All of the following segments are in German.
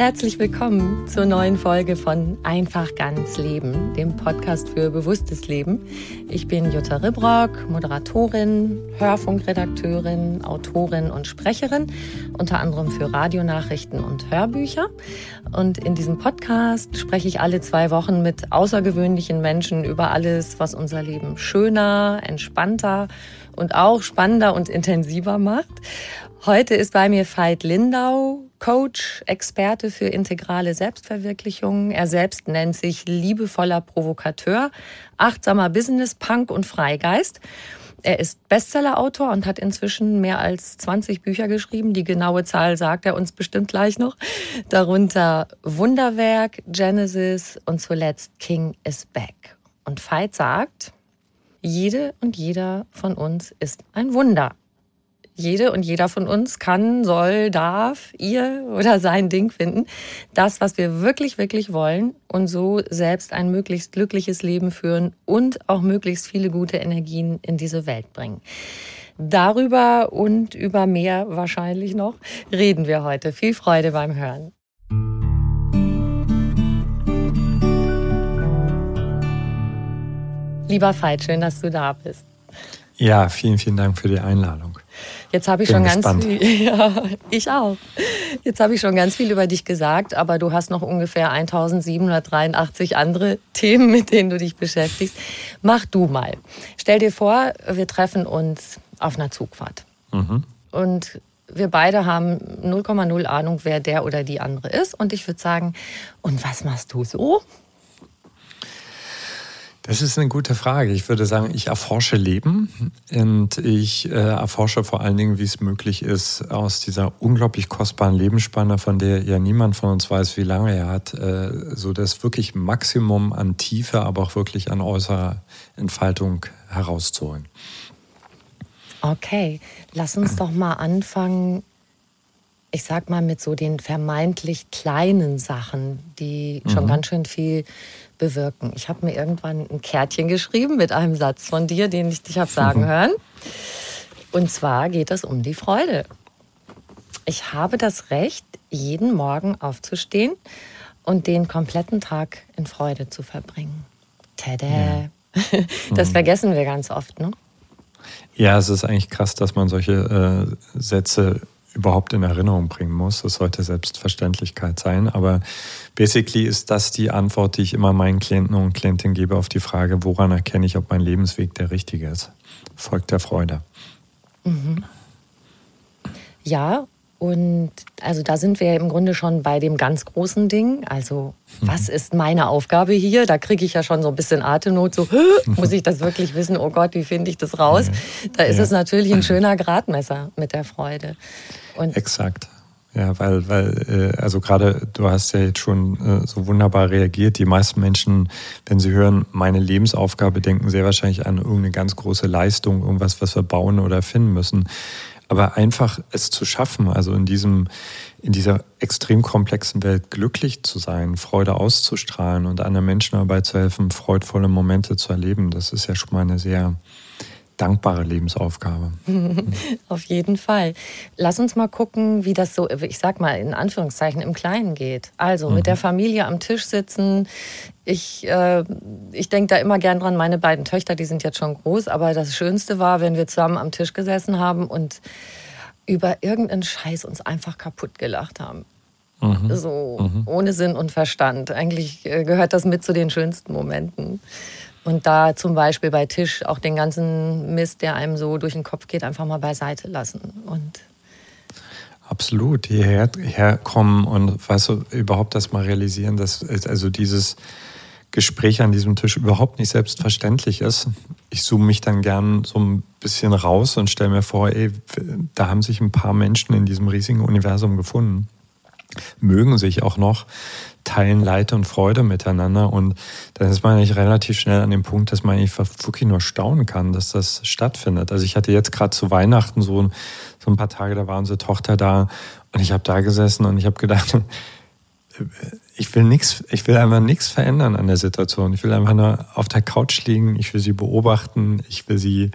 Herzlich willkommen zur neuen Folge von Einfach ganz Leben, dem Podcast für bewusstes Leben. Ich bin Jutta Ribrock, Moderatorin, Hörfunkredakteurin, Autorin und Sprecherin, unter anderem für Radionachrichten und Hörbücher. Und in diesem Podcast spreche ich alle zwei Wochen mit außergewöhnlichen Menschen über alles, was unser Leben schöner, entspannter und auch spannender und intensiver macht. Heute ist bei mir Veit Lindau, Coach, Experte für integrale Selbstverwirklichung. Er selbst nennt sich liebevoller Provokateur, achtsamer Business, Punk und Freigeist. Er ist Bestsellerautor und hat inzwischen mehr als 20 Bücher geschrieben. Die genaue Zahl sagt er uns bestimmt gleich noch. Darunter Wunderwerk, Genesis und zuletzt King is Back. Und Veit sagt, jede und jeder von uns ist ein Wunder jede und jeder von uns kann, soll, darf ihr oder sein Ding finden. Das, was wir wirklich, wirklich wollen und so selbst ein möglichst glückliches Leben führen und auch möglichst viele gute Energien in diese Welt bringen. Darüber und über mehr wahrscheinlich noch reden wir heute. Viel Freude beim Hören. Lieber Veit, schön, dass du da bist. Ja, vielen, vielen Dank für die Einladung. Jetzt habe ich Bin schon gespannt. ganz viel, ja, ich auch. Jetzt habe ich schon ganz viel über dich gesagt, aber du hast noch ungefähr 1783 andere Themen, mit denen du dich beschäftigst. Mach du mal. Stell dir vor, wir treffen uns auf einer Zugfahrt. Mhm. Und wir beide haben 0,0 Ahnung, wer der oder die andere ist. Und ich würde sagen, und was machst du so? Das ist eine gute Frage. Ich würde sagen, ich erforsche Leben und ich äh, erforsche vor allen Dingen, wie es möglich ist, aus dieser unglaublich kostbaren Lebensspanne, von der ja niemand von uns weiß, wie lange er hat, äh, so das wirklich Maximum an Tiefe, aber auch wirklich an äußerer Entfaltung herauszuholen. Okay, lass uns doch mal anfangen, ich sag mal, mit so den vermeintlich kleinen Sachen, die schon mhm. ganz schön viel bewirken. Ich habe mir irgendwann ein Kärtchen geschrieben mit einem Satz von dir, den ich dich habe sagen hören. Und zwar geht es um die Freude. Ich habe das Recht, jeden Morgen aufzustehen und den kompletten Tag in Freude zu verbringen. Tada! Ja. Das mhm. vergessen wir ganz oft, ne? Ja, es ist eigentlich krass, dass man solche äh, Sätze überhaupt in Erinnerung bringen muss. Das sollte Selbstverständlichkeit sein. Aber basically ist das die Antwort, die ich immer meinen Klienten und Klientinnen gebe auf die Frage, woran erkenne ich, ob mein Lebensweg der richtige ist? Folgt der Freude. Mhm. Ja, und also da sind wir im Grunde schon bei dem ganz großen Ding. Also, was mhm. ist meine Aufgabe hier? Da kriege ich ja schon so ein bisschen Atemnot. So, muss ich das wirklich wissen? Oh Gott, wie finde ich das raus? Da ist ja. es natürlich ein schöner Gradmesser mit der Freude. Und Exakt. Ja, weil, weil, äh, also gerade du hast ja jetzt schon äh, so wunderbar reagiert. Die meisten Menschen, wenn sie hören, meine Lebensaufgabe, denken sehr wahrscheinlich an irgendeine ganz große Leistung, irgendwas, was wir bauen oder finden müssen. Aber einfach es zu schaffen, also in diesem, in dieser extrem komplexen Welt glücklich zu sein, Freude auszustrahlen und anderen Menschen dabei zu helfen, freudvolle Momente zu erleben, das ist ja schon mal eine sehr, dankbare Lebensaufgabe. Auf jeden Fall. Lass uns mal gucken, wie das so, ich sag mal in Anführungszeichen, im Kleinen geht. Also mhm. mit der Familie am Tisch sitzen. Ich, äh, ich denke da immer gern dran, meine beiden Töchter, die sind jetzt schon groß, aber das Schönste war, wenn wir zusammen am Tisch gesessen haben und über irgendeinen Scheiß uns einfach kaputt gelacht haben. Mhm. So mhm. ohne Sinn und Verstand. Eigentlich äh, gehört das mit zu den schönsten Momenten. Und da zum Beispiel bei Tisch auch den ganzen Mist, der einem so durch den Kopf geht, einfach mal beiseite lassen. Und Absolut, hierher herkommen und weißt du, überhaupt das mal realisieren, dass also dieses Gespräch an diesem Tisch überhaupt nicht selbstverständlich ist. Ich zoome mich dann gern so ein bisschen raus und stelle mir vor, ey, da haben sich ein paar Menschen in diesem riesigen Universum gefunden, mögen sich auch noch, teilen Leid und Freude miteinander. Und dann ist man eigentlich relativ schnell an dem Punkt, dass man eigentlich wirklich nur staunen kann, dass das stattfindet. Also ich hatte jetzt gerade zu Weihnachten so, so ein paar Tage, da war unsere Tochter da und ich habe da gesessen und ich habe gedacht, ich will nichts, ich will einfach nichts verändern an der Situation. Ich will einfach nur auf der Couch liegen, ich will sie beobachten, ich will sie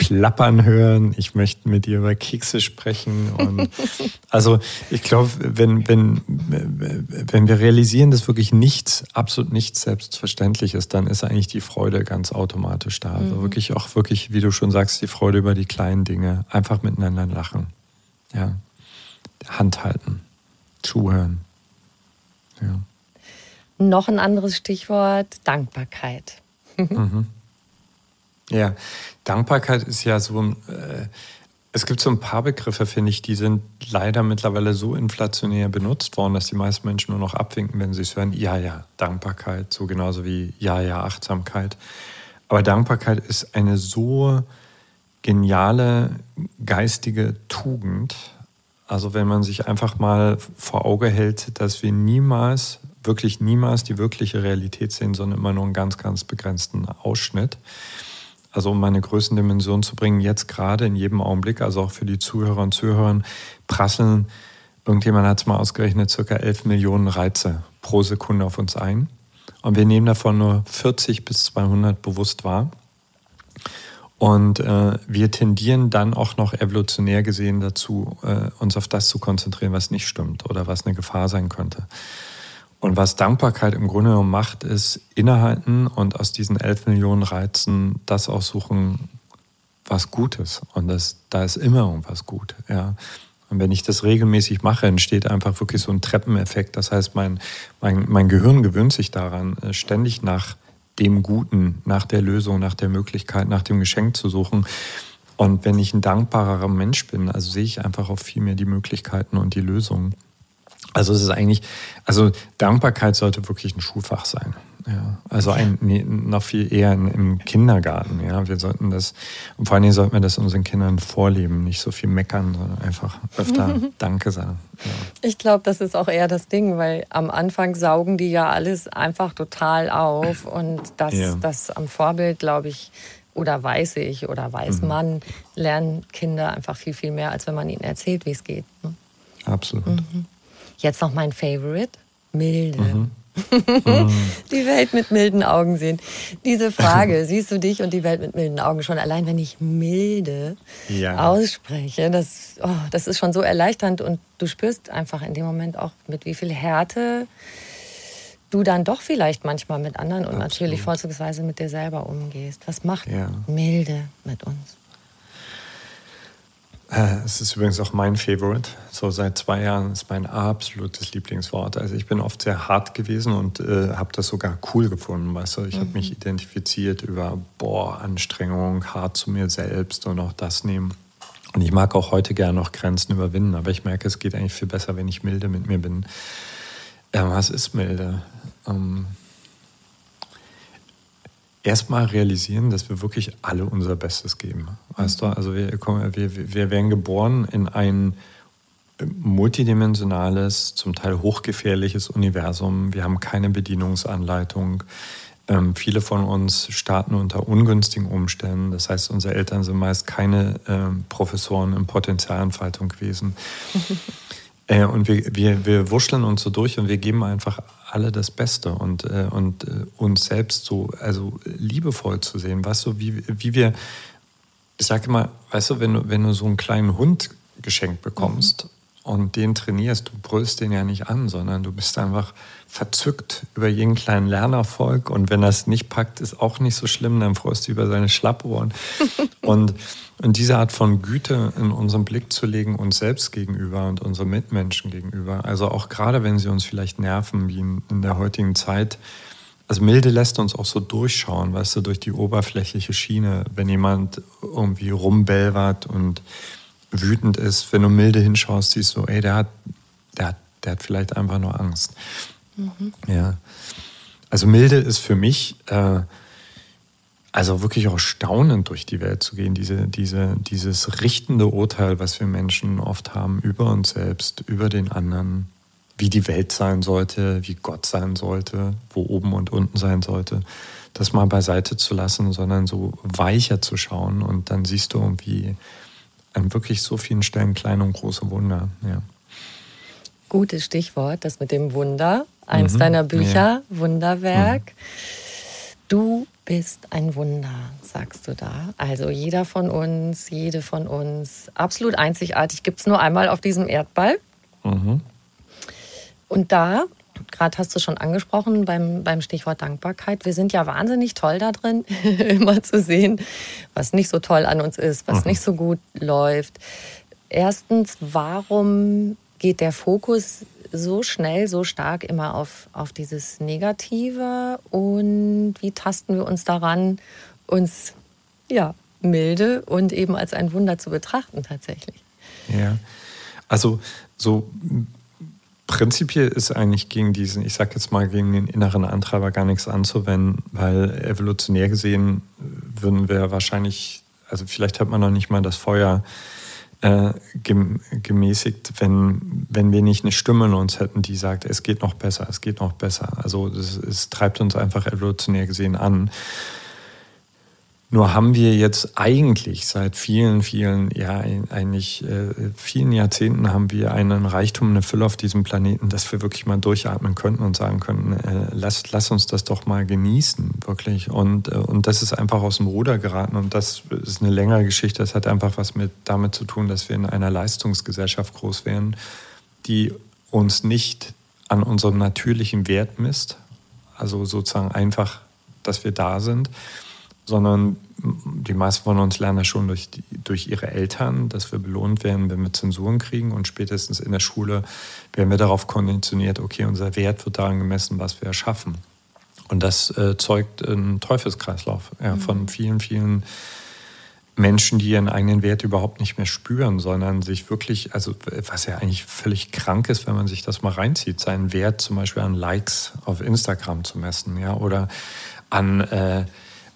plappern hören, ich möchte mit dir über Kekse sprechen. Und also ich glaube, wenn, wenn, wenn wir realisieren, dass wirklich nichts, absolut nichts selbstverständlich ist, dann ist eigentlich die Freude ganz automatisch da. Also mhm. wirklich auch wirklich, wie du schon sagst, die Freude über die kleinen Dinge. Einfach miteinander lachen. Ja. Hand halten. Zuhören. Ja. Noch ein anderes Stichwort, Dankbarkeit. mhm. Ja, Dankbarkeit ist ja so, äh, es gibt so ein paar Begriffe, finde ich, die sind leider mittlerweile so inflationär benutzt worden, dass die meisten Menschen nur noch abwinken, wenn sie es hören. Ja, ja, Dankbarkeit, so genauso wie ja, ja, Achtsamkeit. Aber Dankbarkeit ist eine so geniale geistige Tugend. Also wenn man sich einfach mal vor Auge hält, dass wir niemals, wirklich niemals die wirkliche Realität sehen, sondern immer nur einen ganz, ganz begrenzten Ausschnitt also um meine Größendimension zu bringen, jetzt gerade in jedem Augenblick, also auch für die Zuhörer und Zuhörer, prasseln, irgendjemand hat es mal ausgerechnet, circa 11 Millionen Reize pro Sekunde auf uns ein. Und wir nehmen davon nur 40 bis 200 bewusst wahr. Und äh, wir tendieren dann auch noch evolutionär gesehen dazu, äh, uns auf das zu konzentrieren, was nicht stimmt oder was eine Gefahr sein könnte. Und was Dankbarkeit im Grunde genommen macht, ist innehalten und aus diesen elf Millionen Reizen das aussuchen, was gut ist. Und das, da ist immer irgendwas gut. Ja. Und wenn ich das regelmäßig mache, entsteht einfach wirklich so ein Treppeneffekt. Das heißt, mein, mein, mein Gehirn gewöhnt sich daran, äh, ständig nach dem Guten, nach der Lösung, nach der Möglichkeit, nach dem Geschenk zu suchen. Und wenn ich ein dankbarer Mensch bin, also sehe ich einfach auch viel mehr die Möglichkeiten und die Lösungen. Also es ist eigentlich, also Dankbarkeit sollte wirklich ein Schulfach sein. Ja, also ein, nee, noch viel eher im Kindergarten. Ja, wir sollten das, und vor allen Dingen sollten wir das unseren Kindern vorleben, nicht so viel meckern, sondern einfach öfter Danke sagen. Ja. Ich glaube, das ist auch eher das Ding, weil am Anfang saugen die ja alles einfach total auf und das, ja. das am Vorbild, glaube ich, oder weiß ich oder weiß mhm. man, lernen Kinder einfach viel, viel mehr, als wenn man ihnen erzählt, wie es geht. Ne? Absolut. Mhm. Jetzt noch mein Favorite, milde. Mhm. die Welt mit milden Augen sehen. Diese Frage, siehst du dich und die Welt mit milden Augen schon allein, wenn ich milde ja. ausspreche, das, oh, das ist schon so erleichternd und du spürst einfach in dem Moment auch, mit wie viel Härte du dann doch vielleicht manchmal mit anderen und Absolut. natürlich vorzugsweise mit dir selber umgehst. Was macht ja. milde mit uns? Äh, es ist übrigens auch mein Favorite. So seit zwei Jahren ist mein absolutes Lieblingswort. Also ich bin oft sehr hart gewesen und äh, habe das sogar cool gefunden. Weißt du, ich mhm. habe mich identifiziert über boah Anstrengung, hart zu mir selbst und auch das nehmen. Und ich mag auch heute gerne noch Grenzen überwinden, aber ich merke, es geht eigentlich viel besser, wenn ich milde mit mir bin. Ähm, was ist milde? Ähm, erstmal realisieren, dass wir wirklich alle unser Bestes geben. Weißt du, also wir, wir, wir werden geboren in ein multidimensionales, zum Teil hochgefährliches Universum. Wir haben keine Bedienungsanleitung. Ähm, viele von uns starten unter ungünstigen Umständen. Das heißt, unsere Eltern sind meist keine ähm, Professoren in Potenzialentfaltung gewesen. äh, und wir, wir, wir wuscheln uns so durch und wir geben einfach alle das Beste und, äh, und äh, uns selbst so also liebevoll zu sehen. Weißt du, wie, wie wir, ich sage immer, weißt du, wenn du, wenn du so einen kleinen Hund geschenkt bekommst mhm. und den trainierst, du brüllst den ja nicht an, sondern du bist einfach verzückt über jeden kleinen Lernerfolg und wenn es nicht packt, ist auch nicht so schlimm, dann freust du über seine Schlappohren. und, und diese Art von Güte in unseren Blick zu legen, uns selbst gegenüber und unseren Mitmenschen gegenüber, also auch gerade wenn sie uns vielleicht nerven, wie in, der heutigen Zeit, also Milde lässt uns auch so durchschauen, weißt du, durch die oberflächliche Schiene, wenn jemand irgendwie rumbelvert und wütend ist, wenn du milde hinschaust, siehst du, ey, der hat, der hat, der hat vielleicht einfach nur Angst. Mhm. Ja. Also milde ist für mich äh, also wirklich auch staunend durch die Welt zu gehen, diese, diese, dieses richtende Urteil, was wir Menschen oft haben über uns selbst, über den anderen, wie die Welt sein sollte, wie Gott sein sollte, wo oben und unten sein sollte, das mal beiseite zu lassen, sondern so weicher zu schauen und dann siehst du irgendwie an wirklich so vielen Stellen kleine und große Wunder. Ja. Gutes Stichwort, das mit dem Wunder. Eins mhm. deiner Bücher, ja. Wunderwerk. Mhm. Du bist ein Wunder, sagst du da. Also jeder von uns, jede von uns, absolut einzigartig, gibt es nur einmal auf diesem Erdball. Mhm. Und da, gerade hast du schon angesprochen beim, beim Stichwort Dankbarkeit, wir sind ja wahnsinnig toll da drin, immer zu sehen, was nicht so toll an uns ist, was mhm. nicht so gut läuft. Erstens, warum geht der Fokus so schnell, so stark immer auf, auf dieses Negative und wie tasten wir uns daran, uns ja, milde und eben als ein Wunder zu betrachten tatsächlich. Ja, also so prinzipiell ist eigentlich gegen diesen, ich sag jetzt mal, gegen den inneren Antreiber gar nichts anzuwenden, weil evolutionär gesehen würden wir wahrscheinlich, also vielleicht hat man noch nicht mal das Feuer äh, gemäßigt, wenn, wenn wir nicht eine Stimme in uns hätten, die sagt, es geht noch besser, es geht noch besser. Also es treibt uns einfach evolutionär gesehen an. Nur haben wir jetzt eigentlich seit vielen, vielen, ja, eigentlich äh, vielen Jahrzehnten haben wir einen Reichtum, eine Fülle auf diesem Planeten, dass wir wirklich mal durchatmen könnten und sagen könnten, äh, lass, lass uns das doch mal genießen, wirklich. Und, äh, und das ist einfach aus dem Ruder geraten und das ist eine längere Geschichte. Das hat einfach was mit damit zu tun, dass wir in einer Leistungsgesellschaft groß werden, die uns nicht an unserem natürlichen Wert misst, also sozusagen einfach, dass wir da sind sondern die meisten von uns lernen das schon durch, die, durch ihre Eltern, dass wir belohnt werden, wenn wir Zensuren kriegen. Und spätestens in der Schule werden wir darauf konditioniert, okay, unser Wert wird daran gemessen, was wir erschaffen. Und das äh, zeugt einen Teufelskreislauf ja, mhm. von vielen, vielen Menschen, die ihren eigenen Wert überhaupt nicht mehr spüren, sondern sich wirklich, also was ja eigentlich völlig krank ist, wenn man sich das mal reinzieht, seinen Wert zum Beispiel an Likes auf Instagram zu messen, ja, oder an äh,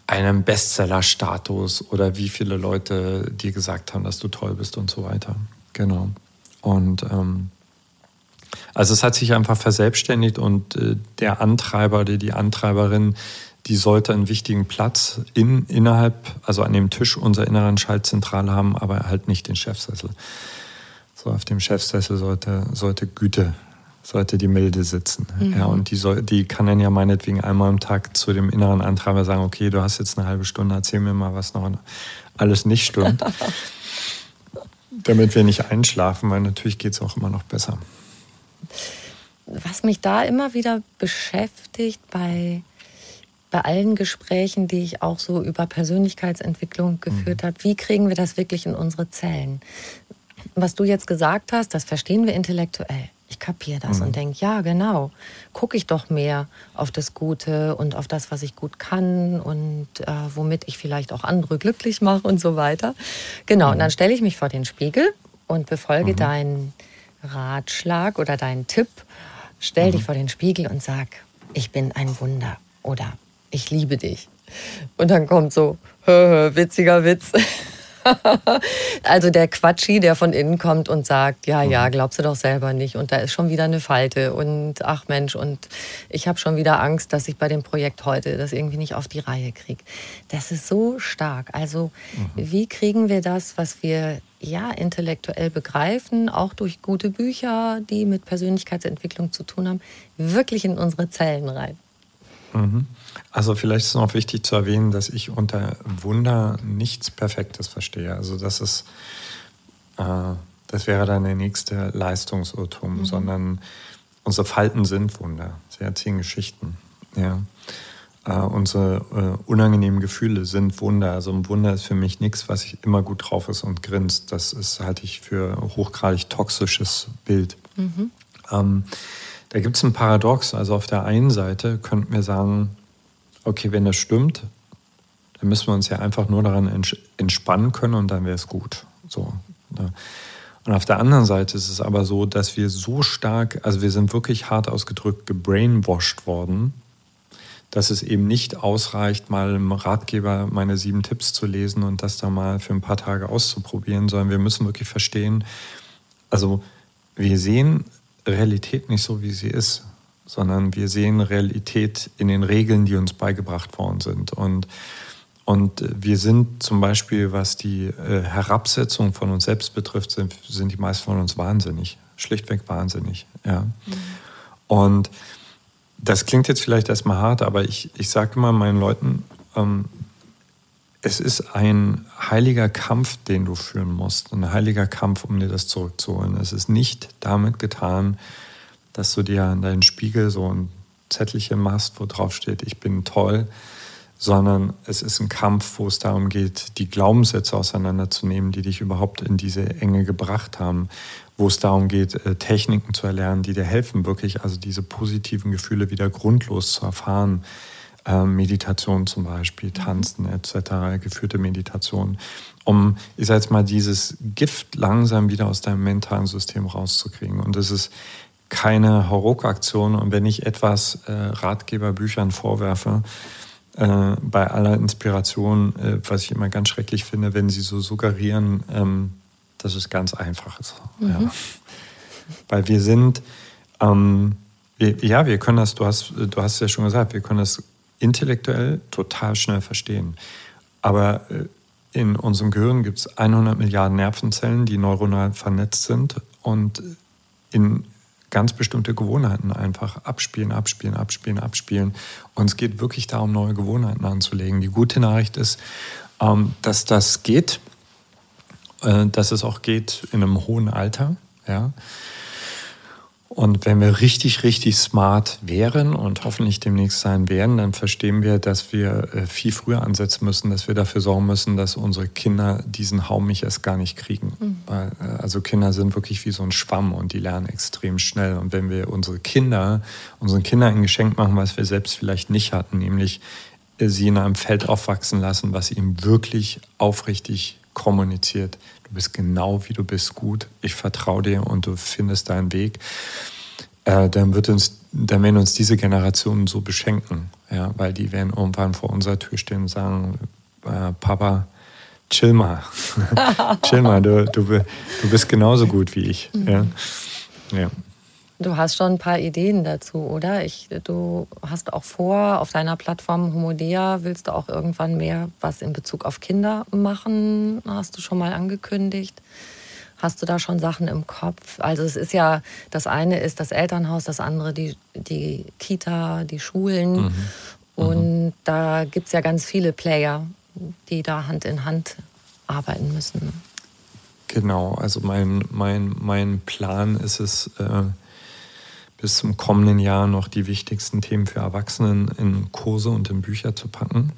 einem Bestseller-Status oder wie viele Leute dir gesagt haben, dass du toll bist und so weiter. Genau. Und ähm, also es hat sich einfach verselbstständigt und äh, der Antreiber oder die Antreiberin, die sollte einen wichtigen Platz in, innerhalb, also an dem Tisch unserer inneren Schaltzentrale haben, aber halt nicht den Chefsessel. So auf dem Chefsessel sollte, sollte Güte sollte die Milde sitzen. Mhm. Ja, und die, soll, die kann dann ja meinetwegen einmal am Tag zu dem inneren Antreiber sagen, okay, du hast jetzt eine halbe Stunde, erzähl mir mal, was noch alles nicht stimmt. damit wir nicht einschlafen, weil natürlich geht es auch immer noch besser. Was mich da immer wieder beschäftigt bei, bei allen Gesprächen, die ich auch so über Persönlichkeitsentwicklung geführt mhm. habe, wie kriegen wir das wirklich in unsere Zellen? Was du jetzt gesagt hast, das verstehen wir intellektuell. Ich kapiere das mhm. und denke, ja, genau, gucke ich doch mehr auf das Gute und auf das, was ich gut kann und äh, womit ich vielleicht auch andere glücklich mache und so weiter. Genau, mhm. und dann stelle ich mich vor den Spiegel und befolge mhm. deinen Ratschlag oder deinen Tipp. Stell dich mhm. vor den Spiegel und sag, ich bin ein Wunder oder ich liebe dich. Und dann kommt so, hö, hö, witziger Witz. also der Quatschi, der von innen kommt und sagt, ja, ja, mhm. glaubst du doch selber nicht. Und da ist schon wieder eine Falte. Und ach Mensch, und ich habe schon wieder Angst, dass ich bei dem Projekt heute das irgendwie nicht auf die Reihe kriege. Das ist so stark. Also mhm. wie kriegen wir das, was wir ja intellektuell begreifen, auch durch gute Bücher, die mit Persönlichkeitsentwicklung zu tun haben, wirklich in unsere Zellen rein? Mhm. Also vielleicht ist noch wichtig zu erwähnen, dass ich unter Wunder nichts Perfektes verstehe. Also das ist, äh, das wäre dann der nächste Leistungsirrtum, mhm. sondern unsere Falten sind Wunder. Sie erzählen Geschichten. Ja. Äh, unsere äh, unangenehmen Gefühle sind Wunder. Also ein Wunder ist für mich nichts, was ich immer gut drauf ist und grinst. Das ist, halte ich für hochgradig toxisches Bild. Mhm. Ähm, da gibt es ein Paradox. Also auf der einen Seite könnten wir sagen, okay, wenn das stimmt, dann müssen wir uns ja einfach nur daran entspannen können und dann wäre es gut. So. Ne? Und auf der anderen Seite ist es aber so, dass wir so stark, also wir sind wirklich hart ausgedrückt gebrainwashed worden, dass es eben nicht ausreicht, mal im Ratgeber meine sieben Tipps zu lesen und das da mal für ein paar Tage auszuprobieren, sondern wir müssen wirklich verstehen, also wir sehen Realität nicht so, wie sie ist sondern wir sehen Realität in den Regeln, die uns beigebracht worden sind. Und, und wir sind zum Beispiel, was die äh, Herabsetzung von uns selbst betrifft, sind, sind die meisten von uns wahnsinnig, schlichtweg wahnsinnig. Ja. Mhm. Und das klingt jetzt vielleicht erstmal hart, aber ich, ich sage immer meinen Leuten, ähm, es ist ein heiliger Kampf, den du führen musst. Ein heiliger Kampf, um dir das zurückzuholen. Es ist nicht damit getan, dass du dir an deinen Spiegel so ein Zettelchen machst, wo drauf steht, ich bin toll, sondern es ist ein Kampf, wo es darum geht, die Glaubenssätze auseinanderzunehmen, die dich überhaupt in diese Enge gebracht haben, wo es darum geht, äh, Techniken zu erlernen, die dir helfen, wirklich also diese positiven Gefühle wieder grundlos zu erfahren ähm, Meditation zum Beispiel, mhm. Tanzen etc., geführte Meditation, um, ich sag jetzt mal, dieses Gift langsam wieder aus deinem mentalen System rauszukriegen. Und das ist keine Hauruck-Aktion. Und wenn ich etwas äh, Ratgeberbüchern vorwerfe, äh, bei aller Inspiration, äh, was ich immer ganz schrecklich finde, wenn sie so suggerieren, ähm, dass es ganz einfach ist. Mhm. Ja. Weil wir sind, ähm, wir, ja, wir können das, du hast, du hast ja schon gesagt, wir können das intellektuell total schnell verstehen. Aber äh, in unserem Gehirn gibt es 100 Milliarden Nervenzellen, die neuronal vernetzt sind und in ganz bestimmte Gewohnheiten einfach abspielen, abspielen, abspielen, abspielen. Und es geht wirklich darum, neue Gewohnheiten anzulegen. Die gute Nachricht ist, ähm, dass das geht, äh, dass es auch geht in einem hohen Alter. Ja. Und wenn wir richtig, richtig smart wären und hoffentlich demnächst sein werden, dann verstehen wir, dass wir äh, viel früher ansetzen müssen, dass wir dafür sorgen müssen, dass unsere Kinder diesen Haum mich erst gar nicht kriegen. Mhm. Weil, äh, also Kinder sind wirklich wie so ein Schwamm und die lernen extrem schnell. Und wenn wir unsere Kinder, unseren Kindern ein Geschenk machen, was wir selbst vielleicht nicht hatten, nämlich äh, sie in einem Feld aufwachsen lassen, was ihnen wirklich aufrichtig kommuniziert. Du bist genau wie du bist gut. Ich vertraue dir und du findest deinen Weg. Äh, dann wird uns, dann werden uns diese Generationen so beschenken, ja, weil die werden irgendwann vor unserer Tür stehen und sagen, äh, Papa, chill mal, chill mal, du, du, du bist genauso gut wie ich. Mhm. Ja. ja. Du hast schon ein paar Ideen dazu, oder? Ich, du hast auch vor, auf deiner Plattform Homodea willst du auch irgendwann mehr was in Bezug auf Kinder machen, hast du schon mal angekündigt. Hast du da schon Sachen im Kopf? Also es ist ja, das eine ist das Elternhaus, das andere die, die Kita, die Schulen. Mhm. Und mhm. da gibt es ja ganz viele Player, die da Hand in Hand arbeiten müssen. Genau, also mein, mein, mein Plan ist es, äh, bis zum kommenden Jahr noch die wichtigsten Themen für Erwachsenen in Kurse und in Bücher zu packen,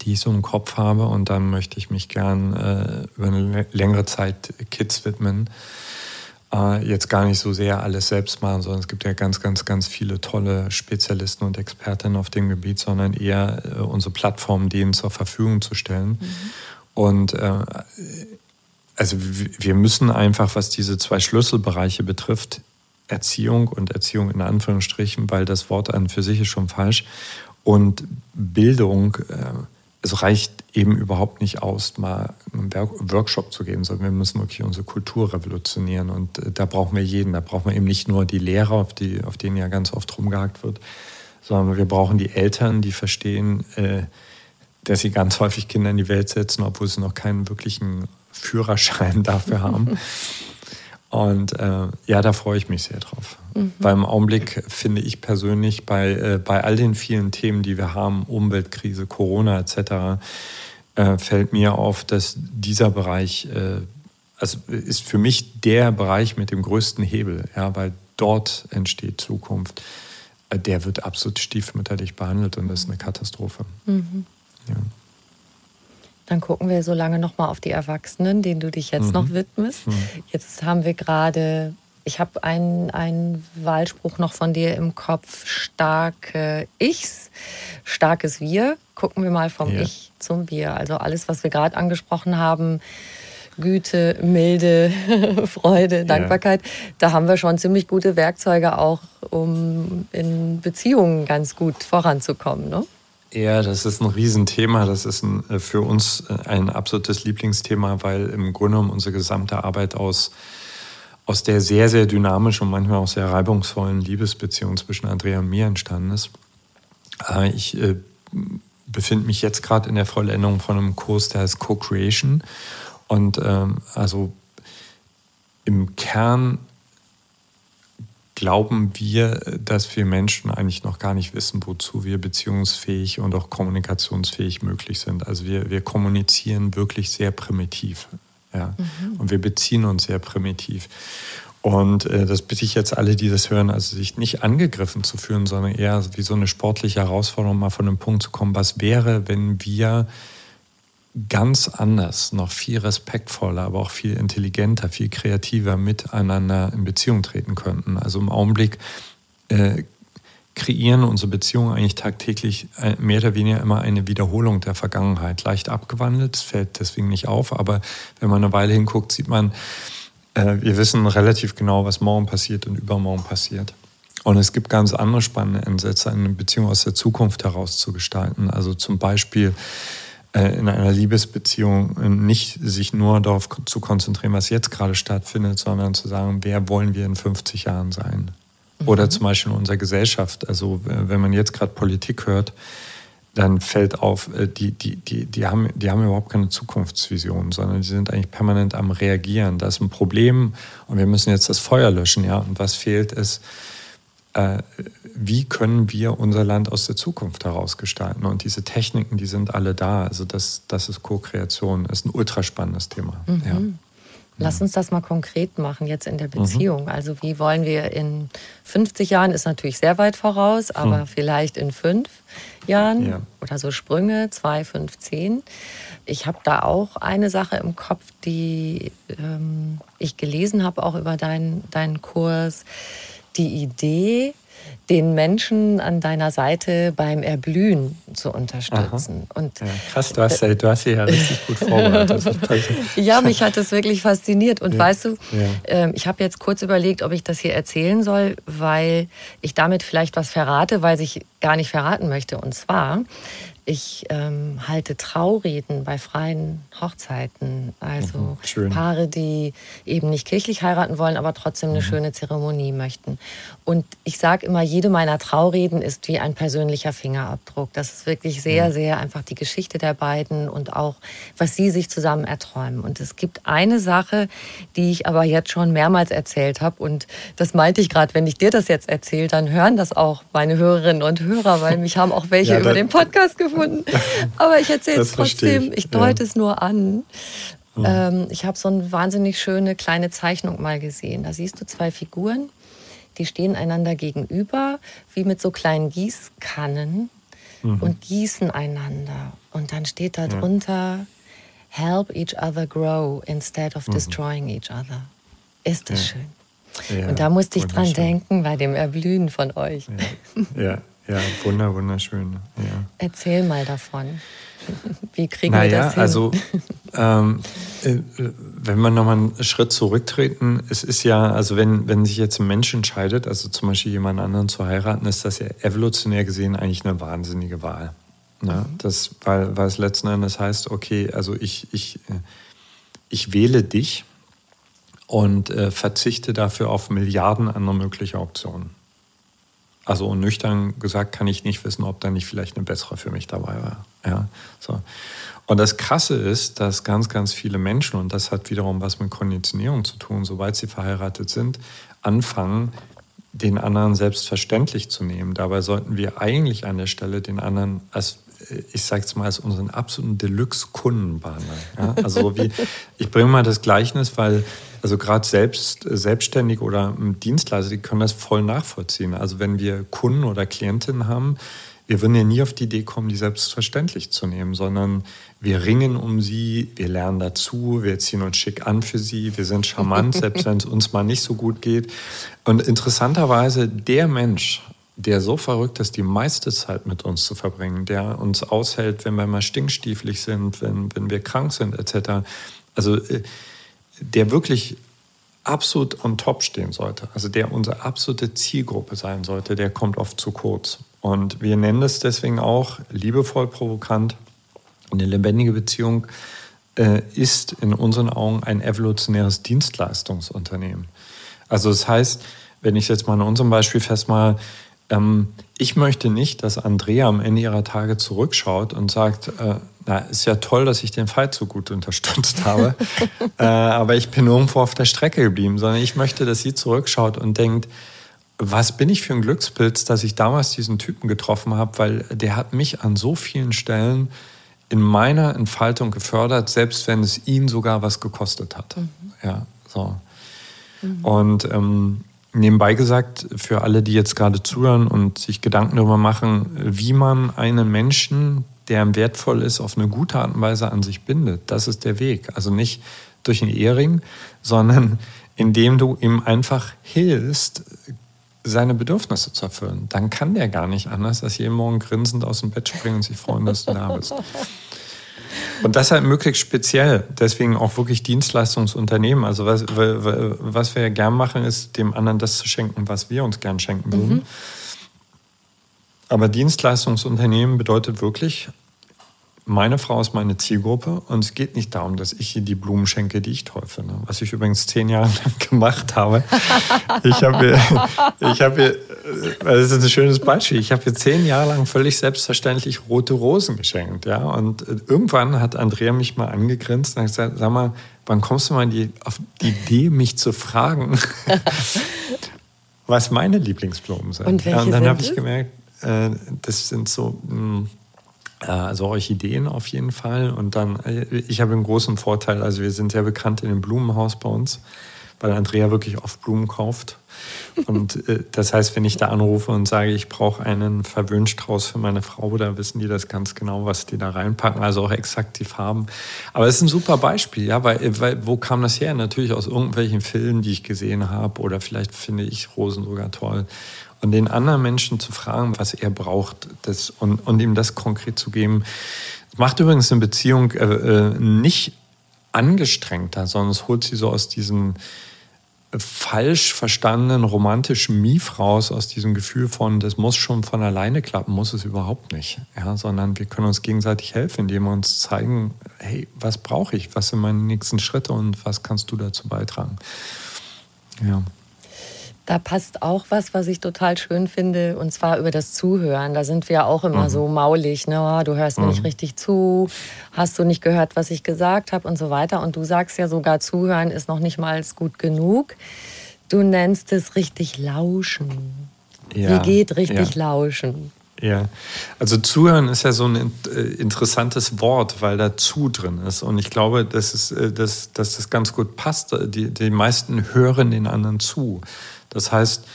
die ich so im Kopf habe. Und dann möchte ich mich gern äh, über eine längere Zeit Kids widmen. Äh, jetzt gar nicht so sehr alles selbst machen, sondern es gibt ja ganz, ganz, ganz viele tolle Spezialisten und Expertinnen auf dem Gebiet, sondern eher äh, unsere Plattform denen zur Verfügung zu stellen. Mhm. Und äh, also wir müssen einfach, was diese zwei Schlüsselbereiche betrifft, Erziehung und Erziehung in Anführungsstrichen, weil das Wort an für sich ist schon falsch. Und Bildung, äh, es reicht eben überhaupt nicht aus, mal einen Workshop zu geben, sondern wir müssen wirklich unsere Kultur revolutionieren. Und äh, da brauchen wir jeden. Da brauchen wir eben nicht nur die Lehrer, auf, die, auf denen ja ganz oft rumgehakt wird, sondern wir brauchen die Eltern, die verstehen, äh, dass sie ganz häufig Kinder in die Welt setzen, obwohl sie noch keinen wirklichen Führerschein dafür haben. Und äh, ja, da freue ich mich sehr drauf. Mhm. Weil im Augenblick finde ich persönlich bei, äh, bei all den vielen Themen, die wir haben, Umweltkrise, Corona etc., äh, fällt mir auf, dass dieser Bereich, äh, also ist für mich der Bereich mit dem größten Hebel, ja, weil dort entsteht Zukunft. Äh, der wird absolut stiefmütterlich behandelt und das ist eine Katastrophe. Mhm. Ja. Dann gucken wir so lange noch mal auf die Erwachsenen, denen du dich jetzt mhm. noch widmest. Mhm. Jetzt haben wir gerade, ich habe einen, einen Wahlspruch noch von dir im Kopf, starke Ichs, starkes Wir. Gucken wir mal vom ja. Ich zum Wir. Also alles, was wir gerade angesprochen haben, Güte, Milde, Freude, Dankbarkeit. Ja. Da haben wir schon ziemlich gute Werkzeuge auch, um in Beziehungen ganz gut voranzukommen. Ne? Ja, das ist ein Riesenthema. Das ist ein, äh, für uns äh, ein absolutes Lieblingsthema, weil im Grunde genommen unsere gesamte Arbeit aus, aus der sehr, sehr dynamischen und manchmal auch sehr reibungsvollen Liebesbeziehung zwischen Andrea und mir entstanden ist. Äh, ich befinde mich jetzt gerade in der Vollendung von einem Kurs, der heißt Co-Creation. Und ähm, also im Kern glauben wir, dass wir Menschen eigentlich noch gar nicht wissen, wozu wir beziehungsfähig und auch kommunikationsfähig möglich sind. Also wir, wir kommunizieren wirklich sehr primitiv. Ja? Mhm. Und wir beziehen uns sehr primitiv. Und äh, das bitte ich jetzt alle, die das hören, also sich nicht angegriffen zu fühlen, sondern eher wie so eine sportliche Herausforderung, mal von dem Punkt zu kommen, was wäre, wenn wir ganz anders, noch viel respektvoller, aber auch viel intelligenter, viel kreativer miteinander in Beziehung treten könnten. Also im Augenblick äh, kreieren unsere Beziehungen eigentlich tagtäglich äh, mehr oder weniger immer eine Wiederholung der Vergangenheit. Leicht abgewandelt, fällt deswegen nicht auf, aber wenn man eine Weile hinguckt, sieht man, äh, wir wissen relativ genau, was morgen passiert und übermorgen passiert. Und es gibt ganz andere spannende Ansätze, eine Beziehung aus der Zukunft heraus zu gestalten. Also zum Beispiel in einer Liebesbeziehung nicht sich nur darauf zu konzentrieren, was jetzt gerade stattfindet, sondern zu sagen, wer wollen wir in 50 Jahren sein? Mhm. Oder zum Beispiel in unserer Gesellschaft. Also wenn man jetzt gerade Politik hört, dann fällt auf, äh, die, die, die, die, haben, die haben überhaupt keine Zukunftsvision, sondern die sind eigentlich permanent am Reagieren. Da ist ein Problem und wir müssen jetzt das Feuer löschen. Ja? Und was fehlt ist, äh, wie können wir unser Land aus der Zukunft heraus gestalten? Und diese Techniken, die sind alle da. Also das, das ist Co-Kreation, ist ein ultraspannendes Thema. Mhm. Ja. Lass uns das mal konkret machen jetzt in der mhm. Beziehung. Mhm. Also wie wollen wir in 50 Jahren, ist natürlich sehr weit voraus, aber mhm. vielleicht in fünf Jahren ja. oder so Sprünge, zwei, fünf, zehn. Ich habe da auch eine Sache im Kopf, die ähm, ich gelesen habe, auch über deinen, deinen Kurs die Idee, den Menschen an deiner Seite beim Erblühen zu unterstützen. Und ja, krass, du hast, ja, du hast ja richtig gut vorbereitet. ja, mich hat das wirklich fasziniert. Und ja, weißt du, ja. äh, ich habe jetzt kurz überlegt, ob ich das hier erzählen soll, weil ich damit vielleicht was verrate, weil ich gar nicht verraten möchte. Und zwar, ich ähm, halte Traureden bei freien Hochzeiten, also mhm, Paare, die eben nicht kirchlich heiraten wollen, aber trotzdem eine mhm. schöne Zeremonie möchten. Und ich sage immer, jede meiner Traureden ist wie ein persönlicher Fingerabdruck. Das ist wirklich sehr, mhm. sehr einfach die Geschichte der beiden und auch, was sie sich zusammen erträumen. Und es gibt eine Sache, die ich aber jetzt schon mehrmals erzählt habe. Und das meinte ich gerade, wenn ich dir das jetzt erzähle, dann hören das auch meine Hörerinnen und Hörer, weil mich haben auch welche ja, über den Podcast gefunden. Aber ich erzähle es trotzdem. Ich, ich deute ja. es nur an. Mhm. Ähm, ich habe so eine wahnsinnig schöne kleine Zeichnung mal gesehen. Da siehst du zwei Figuren die stehen einander gegenüber, wie mit so kleinen Gießkannen mhm. und gießen einander. Und dann steht da drunter, help each other grow instead of mhm. destroying each other. Ist das ja. schön. Ja, und da musste ich dran denken bei dem Erblühen von euch. Ja, ja, ja wunder, wunderschön. Ja. Erzähl mal davon. Wie kriegen naja, wir das hin? Also, ähm, äh, wenn wir nochmal einen Schritt zurücktreten, es ist ja, also wenn, wenn sich jetzt ein Mensch entscheidet, also zum Beispiel jemand anderen zu heiraten, ist das ja evolutionär gesehen eigentlich eine wahnsinnige Wahl. Ne? Mhm. Das, weil, weil es letzten Endes heißt, okay, also ich, ich, äh, ich wähle dich und äh, verzichte dafür auf Milliarden andere mögliche Optionen. Also nüchtern gesagt kann ich nicht wissen, ob da nicht vielleicht eine bessere für mich dabei war. Ja, so. Und das Krasse ist, dass ganz, ganz viele Menschen, und das hat wiederum was mit Konditionierung zu tun, sobald sie verheiratet sind, anfangen, den anderen selbstverständlich zu nehmen. Dabei sollten wir eigentlich an der Stelle den anderen als ich sage es mal, als unseren absoluten Deluxe-Kunden behandeln. Ja? Also wie, ich bringe mal das Gleichnis, weil also gerade selbst selbstständig oder Dienstleister, die können das voll nachvollziehen. Also wenn wir Kunden oder Klientinnen haben, wir würden ja nie auf die Idee kommen, die selbstverständlich zu nehmen, sondern wir ringen um sie, wir lernen dazu, wir ziehen uns schick an für sie, wir sind charmant, selbst wenn es uns mal nicht so gut geht. Und interessanterweise, der Mensch, der so verrückt ist, die meiste Zeit mit uns zu verbringen, der uns aushält, wenn wir mal stinkstiefelig sind, wenn, wenn wir krank sind, etc. Also äh, der wirklich absolut on top stehen sollte, also der unsere absolute Zielgruppe sein sollte, der kommt oft zu kurz. Und wir nennen es deswegen auch liebevoll provokant. Eine lebendige Beziehung äh, ist in unseren Augen ein evolutionäres Dienstleistungsunternehmen. Also das heißt, wenn ich jetzt mal in unserem Beispiel festmache, ähm, ich möchte nicht, dass Andrea am Ende ihrer Tage zurückschaut und sagt, äh, na, ist ja toll, dass ich den Fight so gut unterstützt habe, äh, aber ich bin irgendwo auf der Strecke geblieben, sondern ich möchte, dass sie zurückschaut und denkt, was bin ich für ein Glückspilz, dass ich damals diesen Typen getroffen habe, weil der hat mich an so vielen Stellen in meiner Entfaltung gefördert, selbst wenn es ihn sogar was gekostet hat. Mhm. Ja, so. Mhm. Und ähm, nebenbei gesagt, für alle, die jetzt gerade zuhören und sich Gedanken darüber machen, wie man einen Menschen, der ihm wertvoll ist, auf eine gute Art und Weise an sich bindet, das ist der Weg. Also nicht durch einen Ehering, sondern indem du ihm einfach hilfst, seine Bedürfnisse zu erfüllen. Dann kann der gar nicht anders, als jeden Morgen grinsend aus dem Bett springen und sich freuen, dass du da bist. Und das halt möglichst speziell. Deswegen auch wirklich Dienstleistungsunternehmen. Also was, was wir gern machen, ist, dem anderen das zu schenken, was wir uns gern schenken würden. Mhm. Aber Dienstleistungsunternehmen bedeutet wirklich, meine Frau ist meine Zielgruppe und es geht nicht darum, dass ich ihr die Blumen schenke, die ich toll finde. Was ich übrigens zehn Jahre lang gemacht habe. Ich habe ich habe das ist ein schönes Beispiel. Ich habe ihr zehn Jahre lang völlig selbstverständlich rote Rosen geschenkt. Ja? Und irgendwann hat Andrea mich mal angegrinst und hat gesagt, sag mal, wann kommst du mal die, auf die Idee, mich zu fragen, was meine Lieblingsblumen sind? Und, welche ja, und dann habe ich gemerkt, äh, das sind so... Hm, also Orchideen auf jeden Fall. Und dann, ich habe einen großen Vorteil, also wir sind sehr bekannt in dem Blumenhaus bei uns, weil Andrea wirklich oft Blumen kauft. Und äh, das heißt, wenn ich da anrufe und sage, ich brauche einen Verwöhnstrauß für meine Frau, da wissen die das ganz genau, was die da reinpacken, also auch exakt die Farben. Aber es ist ein super Beispiel, ja, weil, weil wo kam das her? Natürlich aus irgendwelchen Filmen, die ich gesehen habe, oder vielleicht finde ich Rosen sogar toll und den anderen Menschen zu fragen, was er braucht das, und, und ihm das konkret zu geben. macht übrigens eine Beziehung äh, äh, nicht angestrengter, sondern es holt sie so aus diesem falsch verstandenen romantischen Mief raus, aus diesem Gefühl von, das muss schon von alleine klappen, muss es überhaupt nicht. Ja, sondern wir können uns gegenseitig helfen, indem wir uns zeigen, hey, was brauche ich, was sind meine nächsten Schritte und was kannst du dazu beitragen. Ja. Da passt auch was, was ich total schön finde, und zwar über das Zuhören. Da sind wir auch immer mhm. so maulig. Ne? Oh, du hörst mir mhm. nicht richtig zu, hast du nicht gehört, was ich gesagt habe und so weiter. Und du sagst ja sogar, Zuhören ist noch nicht mal gut genug. Du nennst es richtig Lauschen. Ja. Wie geht richtig ja. Lauschen? Ja, also zuhören ist ja so ein äh, interessantes Wort, weil da zu drin ist. Und ich glaube, dass, es, äh, dass, dass das ganz gut passt. Die, die meisten hören den anderen zu. Das heißt,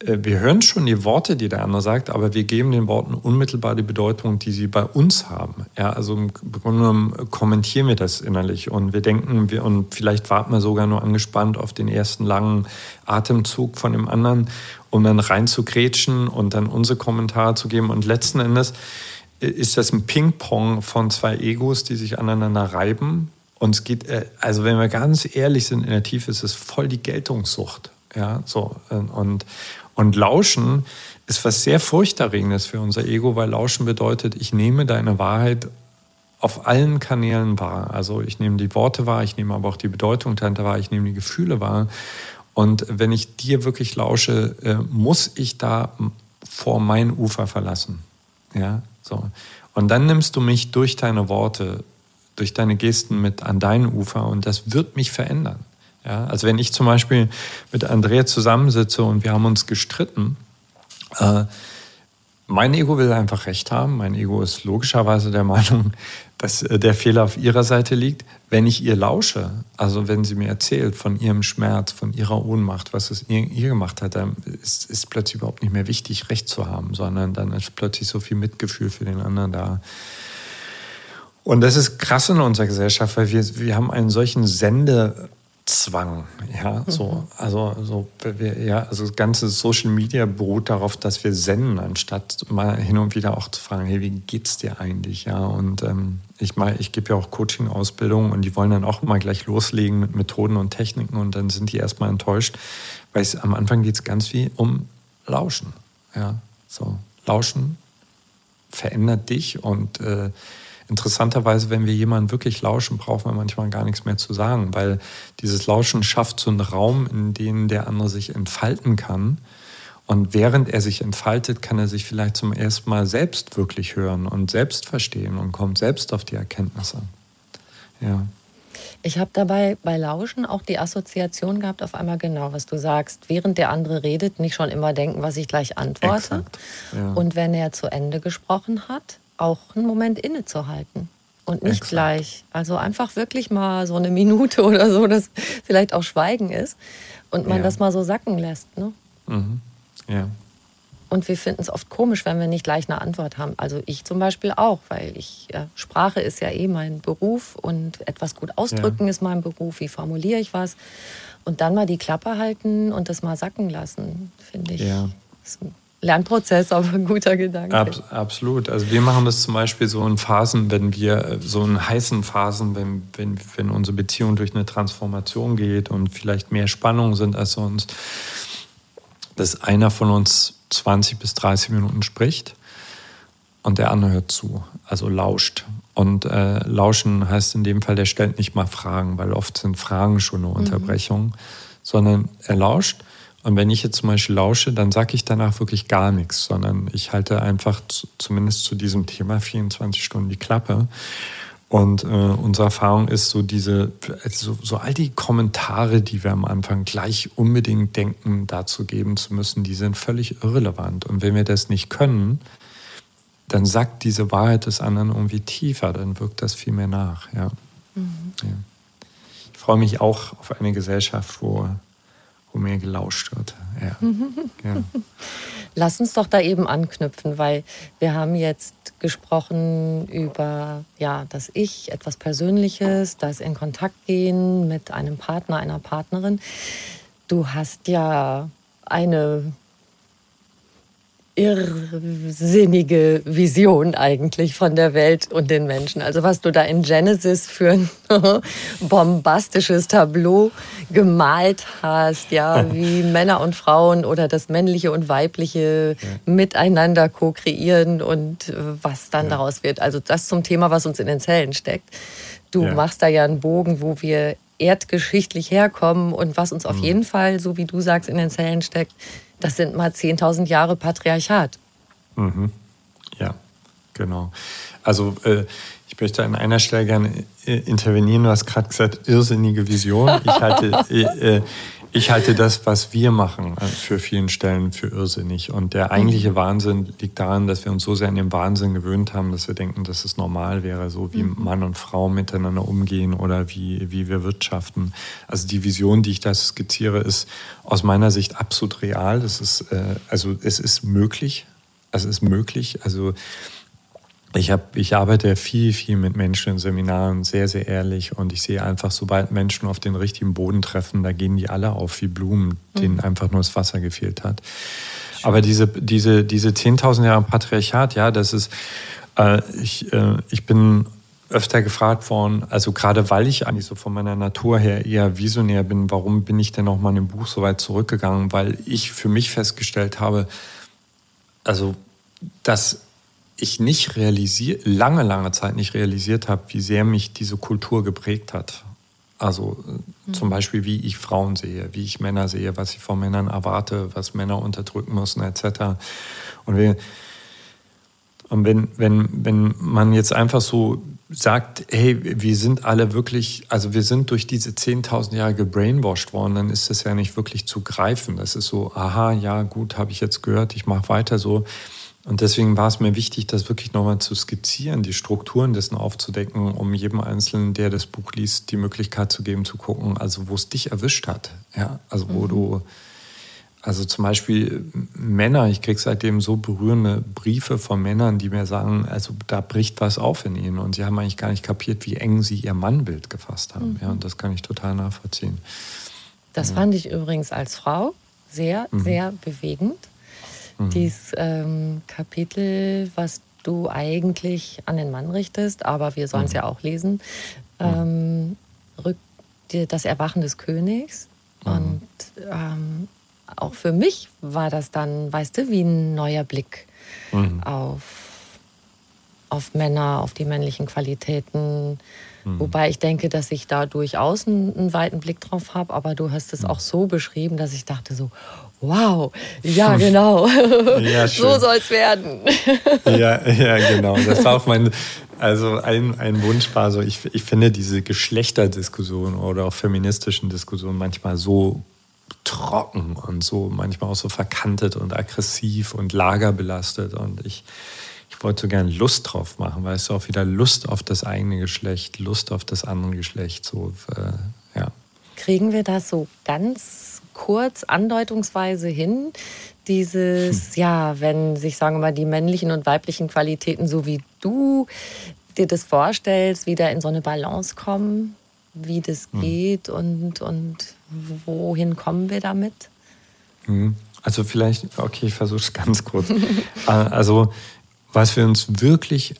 äh, wir hören schon die Worte, die der andere sagt, aber wir geben den Worten unmittelbar die Bedeutung, die sie bei uns haben. Ja, also im Grunde genommen kommentieren wir das innerlich und wir denken, wir, und vielleicht warten wir sogar nur angespannt auf den ersten langen Atemzug von dem anderen, um dann rein zu grätschen und dann unsere Kommentare zu geben. Und letzten Endes äh, ist das ein Ping-Pong von zwei Egos, die sich aneinander reiben. Und es geht, äh, also wenn wir ganz ehrlich sind in der Tiefe, ist es voll die Geltungssucht. Ja, so. Und, und Lauschen ist was sehr Furchterregendes für unser Ego, weil Lauschen bedeutet, ich nehme deine Wahrheit auf allen Kanälen wahr. Also ich nehme die Worte wahr, ich nehme aber auch die Bedeutung dahinter wahr, ich nehme die Gefühle wahr. Und wenn ich dir wirklich lausche, äh, muss ich da vor mein Ufer verlassen. Ja, so. Und dann nimmst du mich durch deine Worte, durch deine Gesten mit an dein Ufer und das wird mich verändern. Ja, also wenn ich zum Beispiel mit Andrea zusammensitze und wir haben uns gestritten, äh, mein Ego will einfach recht haben. Mein Ego ist logischerweise der Meinung, dass äh, der Fehler auf ihrer Seite liegt. Wenn ich ihr lausche, also wenn sie mir erzählt von ihrem Schmerz, von ihrer Ohnmacht, was es ihr, ihr gemacht hat, dann ist, ist plötzlich überhaupt nicht mehr wichtig, recht zu haben, sondern dann ist plötzlich so viel Mitgefühl für den anderen da. Und das ist krass in unserer Gesellschaft, weil wir, wir haben einen solchen Sende, Zwang. Ja, so, mhm. also, so, ja, also das ganze Social Media beruht darauf, dass wir senden, anstatt mal hin und wieder auch zu fragen, hey, wie geht's dir eigentlich? Ja, und ähm, ich meine, ich gebe ja auch Coaching-Ausbildung und die wollen dann auch mal gleich loslegen mit Methoden und Techniken und dann sind die erstmal enttäuscht, weil es am Anfang geht es ganz wie um Lauschen. Ja, so, Lauschen verändert dich und äh, interessanterweise, wenn wir jemanden wirklich lauschen, brauchen wir manchmal gar nichts mehr zu sagen, weil dieses Lauschen schafft so einen Raum, in dem der andere sich entfalten kann. Und während er sich entfaltet, kann er sich vielleicht zum ersten Mal selbst wirklich hören und selbst verstehen und kommt selbst auf die Erkenntnisse. Ja. Ich habe dabei bei Lauschen auch die Assoziation gehabt, auf einmal genau, was du sagst. Während der andere redet, nicht schon immer denken, was ich gleich antworte. Ja. Und wenn er zu Ende gesprochen hat, auch einen Moment innezuhalten. Und nicht Exakt. gleich. Also einfach wirklich mal so eine Minute oder so, dass vielleicht auch Schweigen ist und man ja. das mal so sacken lässt. Ne? Mhm. Ja. Und wir finden es oft komisch, wenn wir nicht gleich eine Antwort haben. Also ich zum Beispiel auch, weil ich ja, Sprache ist ja eh mein Beruf und etwas gut ausdrücken ja. ist mein Beruf. Wie formuliere ich was? Und dann mal die Klappe halten und das mal sacken lassen, finde ich. Ja. Ist ein Lernprozess, aber ein guter Gedanke. Ab, absolut. Also wir machen das zum Beispiel so in Phasen, wenn wir so in heißen Phasen, wenn, wenn, wenn unsere Beziehung durch eine Transformation geht und vielleicht mehr Spannungen sind als sonst, dass einer von uns 20 bis 30 Minuten spricht und der andere hört zu, also lauscht. Und äh, lauschen heißt in dem Fall, der stellt nicht mal Fragen, weil oft sind Fragen schon eine mhm. Unterbrechung, mhm. sondern er lauscht. Und wenn ich jetzt zum Beispiel lausche, dann sage ich danach wirklich gar nichts, sondern ich halte einfach zu, zumindest zu diesem Thema 24 Stunden die Klappe. Und äh, unsere Erfahrung ist so diese, also so all die Kommentare, die wir am Anfang gleich unbedingt denken, dazu geben zu müssen, die sind völlig irrelevant. Und wenn wir das nicht können, dann sagt diese Wahrheit des anderen irgendwie tiefer, dann wirkt das viel mehr nach. Ja. Mhm. ja. Ich freue mich auch auf eine Gesellschaft, wo, wo mehr gelauscht wird. Ja. ja. Lass uns doch da eben anknüpfen, weil wir haben jetzt gesprochen über ja, das Ich, etwas Persönliches, das in Kontakt gehen mit einem Partner, einer Partnerin. Du hast ja eine irrsinnige Vision eigentlich von der Welt und den Menschen. Also was du da in Genesis für ein bombastisches Tableau gemalt hast, ja, wie Männer und Frauen oder das männliche und weibliche ja. miteinander ko-kreieren und was dann ja. daraus wird. Also das zum Thema, was uns in den Zellen steckt. Du ja. machst da ja einen Bogen, wo wir erdgeschichtlich herkommen und was uns auf mhm. jeden Fall, so wie du sagst, in den Zellen steckt, das sind mal 10.000 Jahre Patriarchat. Mhm. Ja, genau. Also äh, ich möchte an einer Stelle gerne äh, intervenieren. Du hast gerade gesagt, irrsinnige Vision. Ich halte, äh, äh ich halte das, was wir machen, äh, für vielen Stellen für irrsinnig. Und der eigentliche mhm. Wahnsinn liegt daran, dass wir uns so sehr an den Wahnsinn gewöhnt haben, dass wir denken, dass es normal wäre, so wie mhm. Mann und Frau miteinander umgehen oder wie, wie wir wirtschaften. Also die Vision, die ich da skizziere, ist aus meiner Sicht absolut real. Das ist, äh, also es ist möglich. Also es ist möglich. Also ich, hab, ich arbeite viel, viel mit Menschen in Seminaren, sehr, sehr ehrlich. Und ich sehe einfach, sobald Menschen auf den richtigen Boden treffen, da gehen die alle auf wie Blumen, denen mhm. einfach nur das Wasser gefehlt hat. Aber diese, diese, diese 10.000 Jahre Patriarchat, ja, das ist, äh, ich, äh, ich bin öfter gefragt worden, also gerade weil ich eigentlich so von meiner Natur her eher visionär bin, warum bin ich denn auch mal in dem Buch so weit zurückgegangen? Weil ich für mich festgestellt habe, also, dass ich nicht realisiert, lange, lange Zeit nicht realisiert habe, wie sehr mich diese Kultur geprägt hat. Also mhm. zum Beispiel, wie ich Frauen sehe, wie ich Männer sehe, was ich von Männern erwarte, was Männer unterdrücken müssen, etc. Und, wir, und wenn, wenn, wenn man jetzt einfach so sagt, hey, wir sind alle wirklich, also wir sind durch diese 10.000 Jahre gebrainwashed worden, dann ist das ja nicht wirklich zu greifen. Das ist so, aha, ja, gut, habe ich jetzt gehört, ich mache weiter so. Und deswegen war es mir wichtig, das wirklich nochmal zu skizzieren, die Strukturen dessen aufzudecken, um jedem Einzelnen, der das Buch liest, die Möglichkeit zu geben, zu gucken, also wo es dich erwischt hat. Ja, also wo mhm. du, also zum Beispiel Männer, ich kriege seitdem so berührende Briefe von Männern, die mir sagen, also da bricht was auf in ihnen und sie haben eigentlich gar nicht kapiert, wie eng sie ihr Mannbild gefasst haben. Mhm. Ja, und das kann ich total nachvollziehen. Das ja. fand ich übrigens als Frau sehr, mhm. sehr bewegend mhm. dieses ähm, Kapitel, was du eigentlich an den Mann richtest, aber wir sollen es mhm. ja auch lesen, mhm. ähm, das Erwachen des Königs. Mhm. Und ähm, auch für mich war das dann, weißt du, wie ein neuer Blick mhm. auf auf Männer, auf die männlichen Qualitäten. Mhm. Wobei ich denke, dass ich da durchaus einen, einen weiten Blick drauf habe, aber du hast es auch so beschrieben, dass ich dachte so, wow, ja genau, ja, so soll es werden. ja, ja, genau. Das war auch mein, also ein, ein Wunsch war so, ich, ich finde diese Geschlechterdiskussion oder auch feministischen Diskussionen manchmal so trocken und so manchmal auch so verkantet und aggressiv und lagerbelastet. Und ich, ich wollte so gerne Lust drauf machen, weil es auch wieder Lust auf das eigene Geschlecht, Lust auf das andere Geschlecht, so, äh, ja. Kriegen wir das so ganz kurz andeutungsweise hin, dieses, hm. ja, wenn sich, sagen wir mal, die männlichen und weiblichen Qualitäten, so wie du dir das vorstellst, wieder in so eine Balance kommen, wie das hm. geht und, und wohin kommen wir damit? Hm. Also vielleicht, okay, ich versuche es ganz kurz. Äh, also was wir uns wirklich,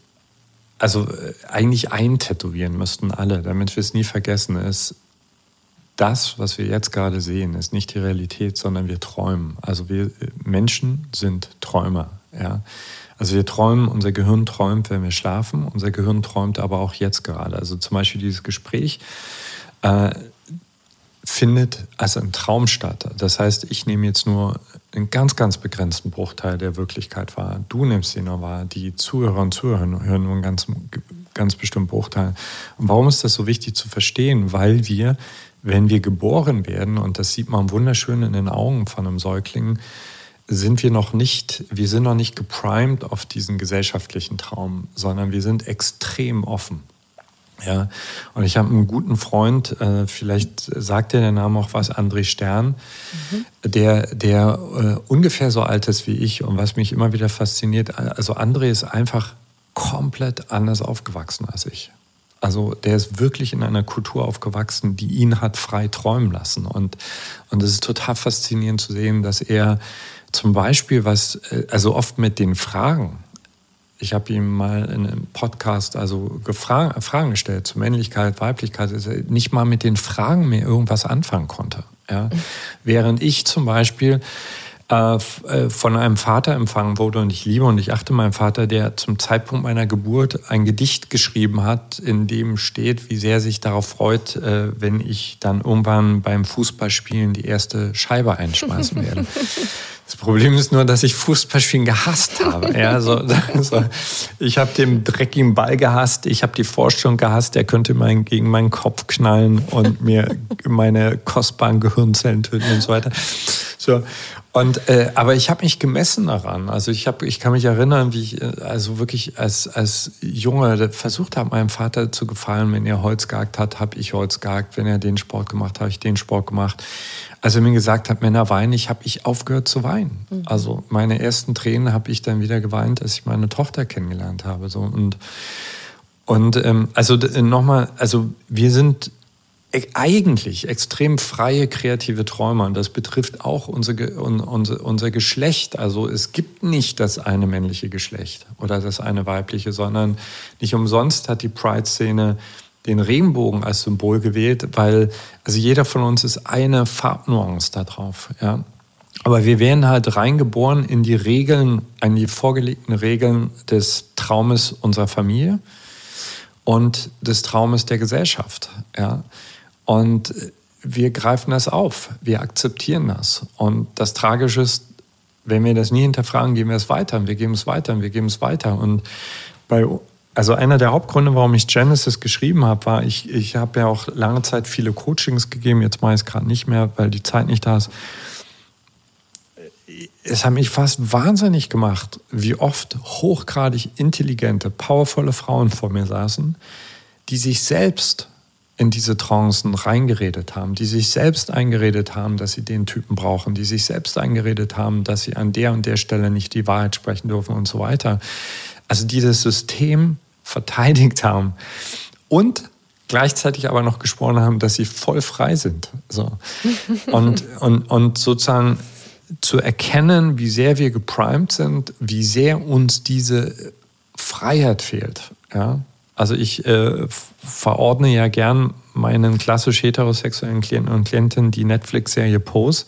also äh, eigentlich eintätowieren müssten alle, damit wir es nie vergessen, ist, das, was wir jetzt gerade sehen, ist nicht die Realität, sondern wir träumen. Also wir Menschen sind Träumer. Ja? Also wir träumen, unser Gehirn träumt, wenn wir schlafen, unser Gehirn träumt aber auch jetzt gerade. Also zum Beispiel dieses Gespräch äh, findet als ein Traum statt. Das heißt, ich nehme jetzt nur einen ganz, ganz begrenzten Bruchteil der Wirklichkeit wahr. Du nimmst ihn nur wahr. Die Zuhörer und Zuhörer hören nur einen ganz, ganz bestimmten Bruchteil. Und warum ist das so wichtig zu verstehen? Weil wir wenn wir geboren werden, und das sieht man wunderschön in den Augen von einem Säugling, sind wir noch nicht, wir sind noch nicht geprimed auf diesen gesellschaftlichen Traum, sondern wir sind extrem offen. Ja, und ich habe einen guten Freund, äh, vielleicht sagt dir der Name auch was, André Stern, mhm. der, der äh, ungefähr so alt ist wie ich und was mich immer wieder fasziniert, also André ist einfach komplett anders aufgewachsen als ich. Also der ist wirklich in einer Kultur aufgewachsen, die ihn hat frei träumen lassen. Und, und es ist total faszinierend zu sehen, dass er zum Beispiel was, äh, also oft mit den Fragen, ich habe ihm mal in einem Podcast also Gefra Fragen gestellt zu Männlichkeit, Weiblichkeit, dass er nicht mal mit den Fragen mehr irgendwas anfangen konnte. Ja? Mhm. Während ich zum Beispiel äh, äh, von einem Vater empfangen wurde und ich liebe und ich achte meinen Vater, der zum Zeitpunkt meiner Geburt ein Gedicht geschrieben hat, in dem steht, wie sehr sich darauf freut, äh, wenn ich dann irgendwann beim Fußballspielen die erste Scheibe einschmeißen werde. Das Problem ist nur, dass ich Fußballspielen gehasst habe. Ja, so, so. Ich habe den dreckigen Ball gehasst, ich habe die Vorstellung gehasst, er könnte mein, gegen meinen Kopf knallen und mir meine kostbaren Gehirnzellen töten und so weiter. So. Und, äh, aber ich habe mich gemessen daran. Also ich, hab, ich kann mich erinnern, wie ich äh, also wirklich als, als Junge versucht habe, meinem Vater zu gefallen. Wenn er Holz gehackt hat, habe ich Holz gehackt. Wenn er den Sport gemacht hat, habe ich den Sport gemacht. Als er mir gesagt hat, Männer weinen ich habe ich aufgehört zu weinen. Mhm. Also meine ersten Tränen habe ich dann wieder geweint, als ich meine Tochter kennengelernt habe. So. Und, und ähm, also nochmal, also wir sind eigentlich extrem freie kreative Träumer und das betrifft auch unser, unser, unser Geschlecht. Also es gibt nicht das eine männliche Geschlecht oder das eine weibliche, sondern nicht umsonst hat die Pride-Szene den Regenbogen als Symbol gewählt, weil also jeder von uns ist eine Farbnuance da drauf. Ja? Aber wir werden halt reingeboren in die Regeln, in die vorgelegten Regeln des Traumes unserer Familie und des Traumes der Gesellschaft. Ja? Und wir greifen das auf, wir akzeptieren das. Und das Tragische ist, wenn wir das nie hinterfragen, geben wir es weiter und wir geben es weiter und wir geben es weiter. Und bei, also einer der Hauptgründe, warum ich Genesis geschrieben habe, war, ich, ich habe ja auch lange Zeit viele Coachings gegeben, jetzt mache ich es gerade nicht mehr, weil die Zeit nicht da ist. Es hat mich fast wahnsinnig gemacht, wie oft hochgradig intelligente, powervolle Frauen vor mir saßen, die sich selbst in diese Trancen reingeredet haben, die sich selbst eingeredet haben, dass sie den Typen brauchen, die sich selbst eingeredet haben, dass sie an der und der Stelle nicht die Wahrheit sprechen dürfen und so weiter. Also dieses System verteidigt haben und gleichzeitig aber noch gesprochen haben, dass sie voll frei sind. So. Und, und, und sozusagen zu erkennen, wie sehr wir geprimed sind, wie sehr uns diese Freiheit fehlt. Ja? Also ich äh, verordne ja gern meinen klassisch heterosexuellen Klienten und Klientinnen die Netflix-Serie Pose.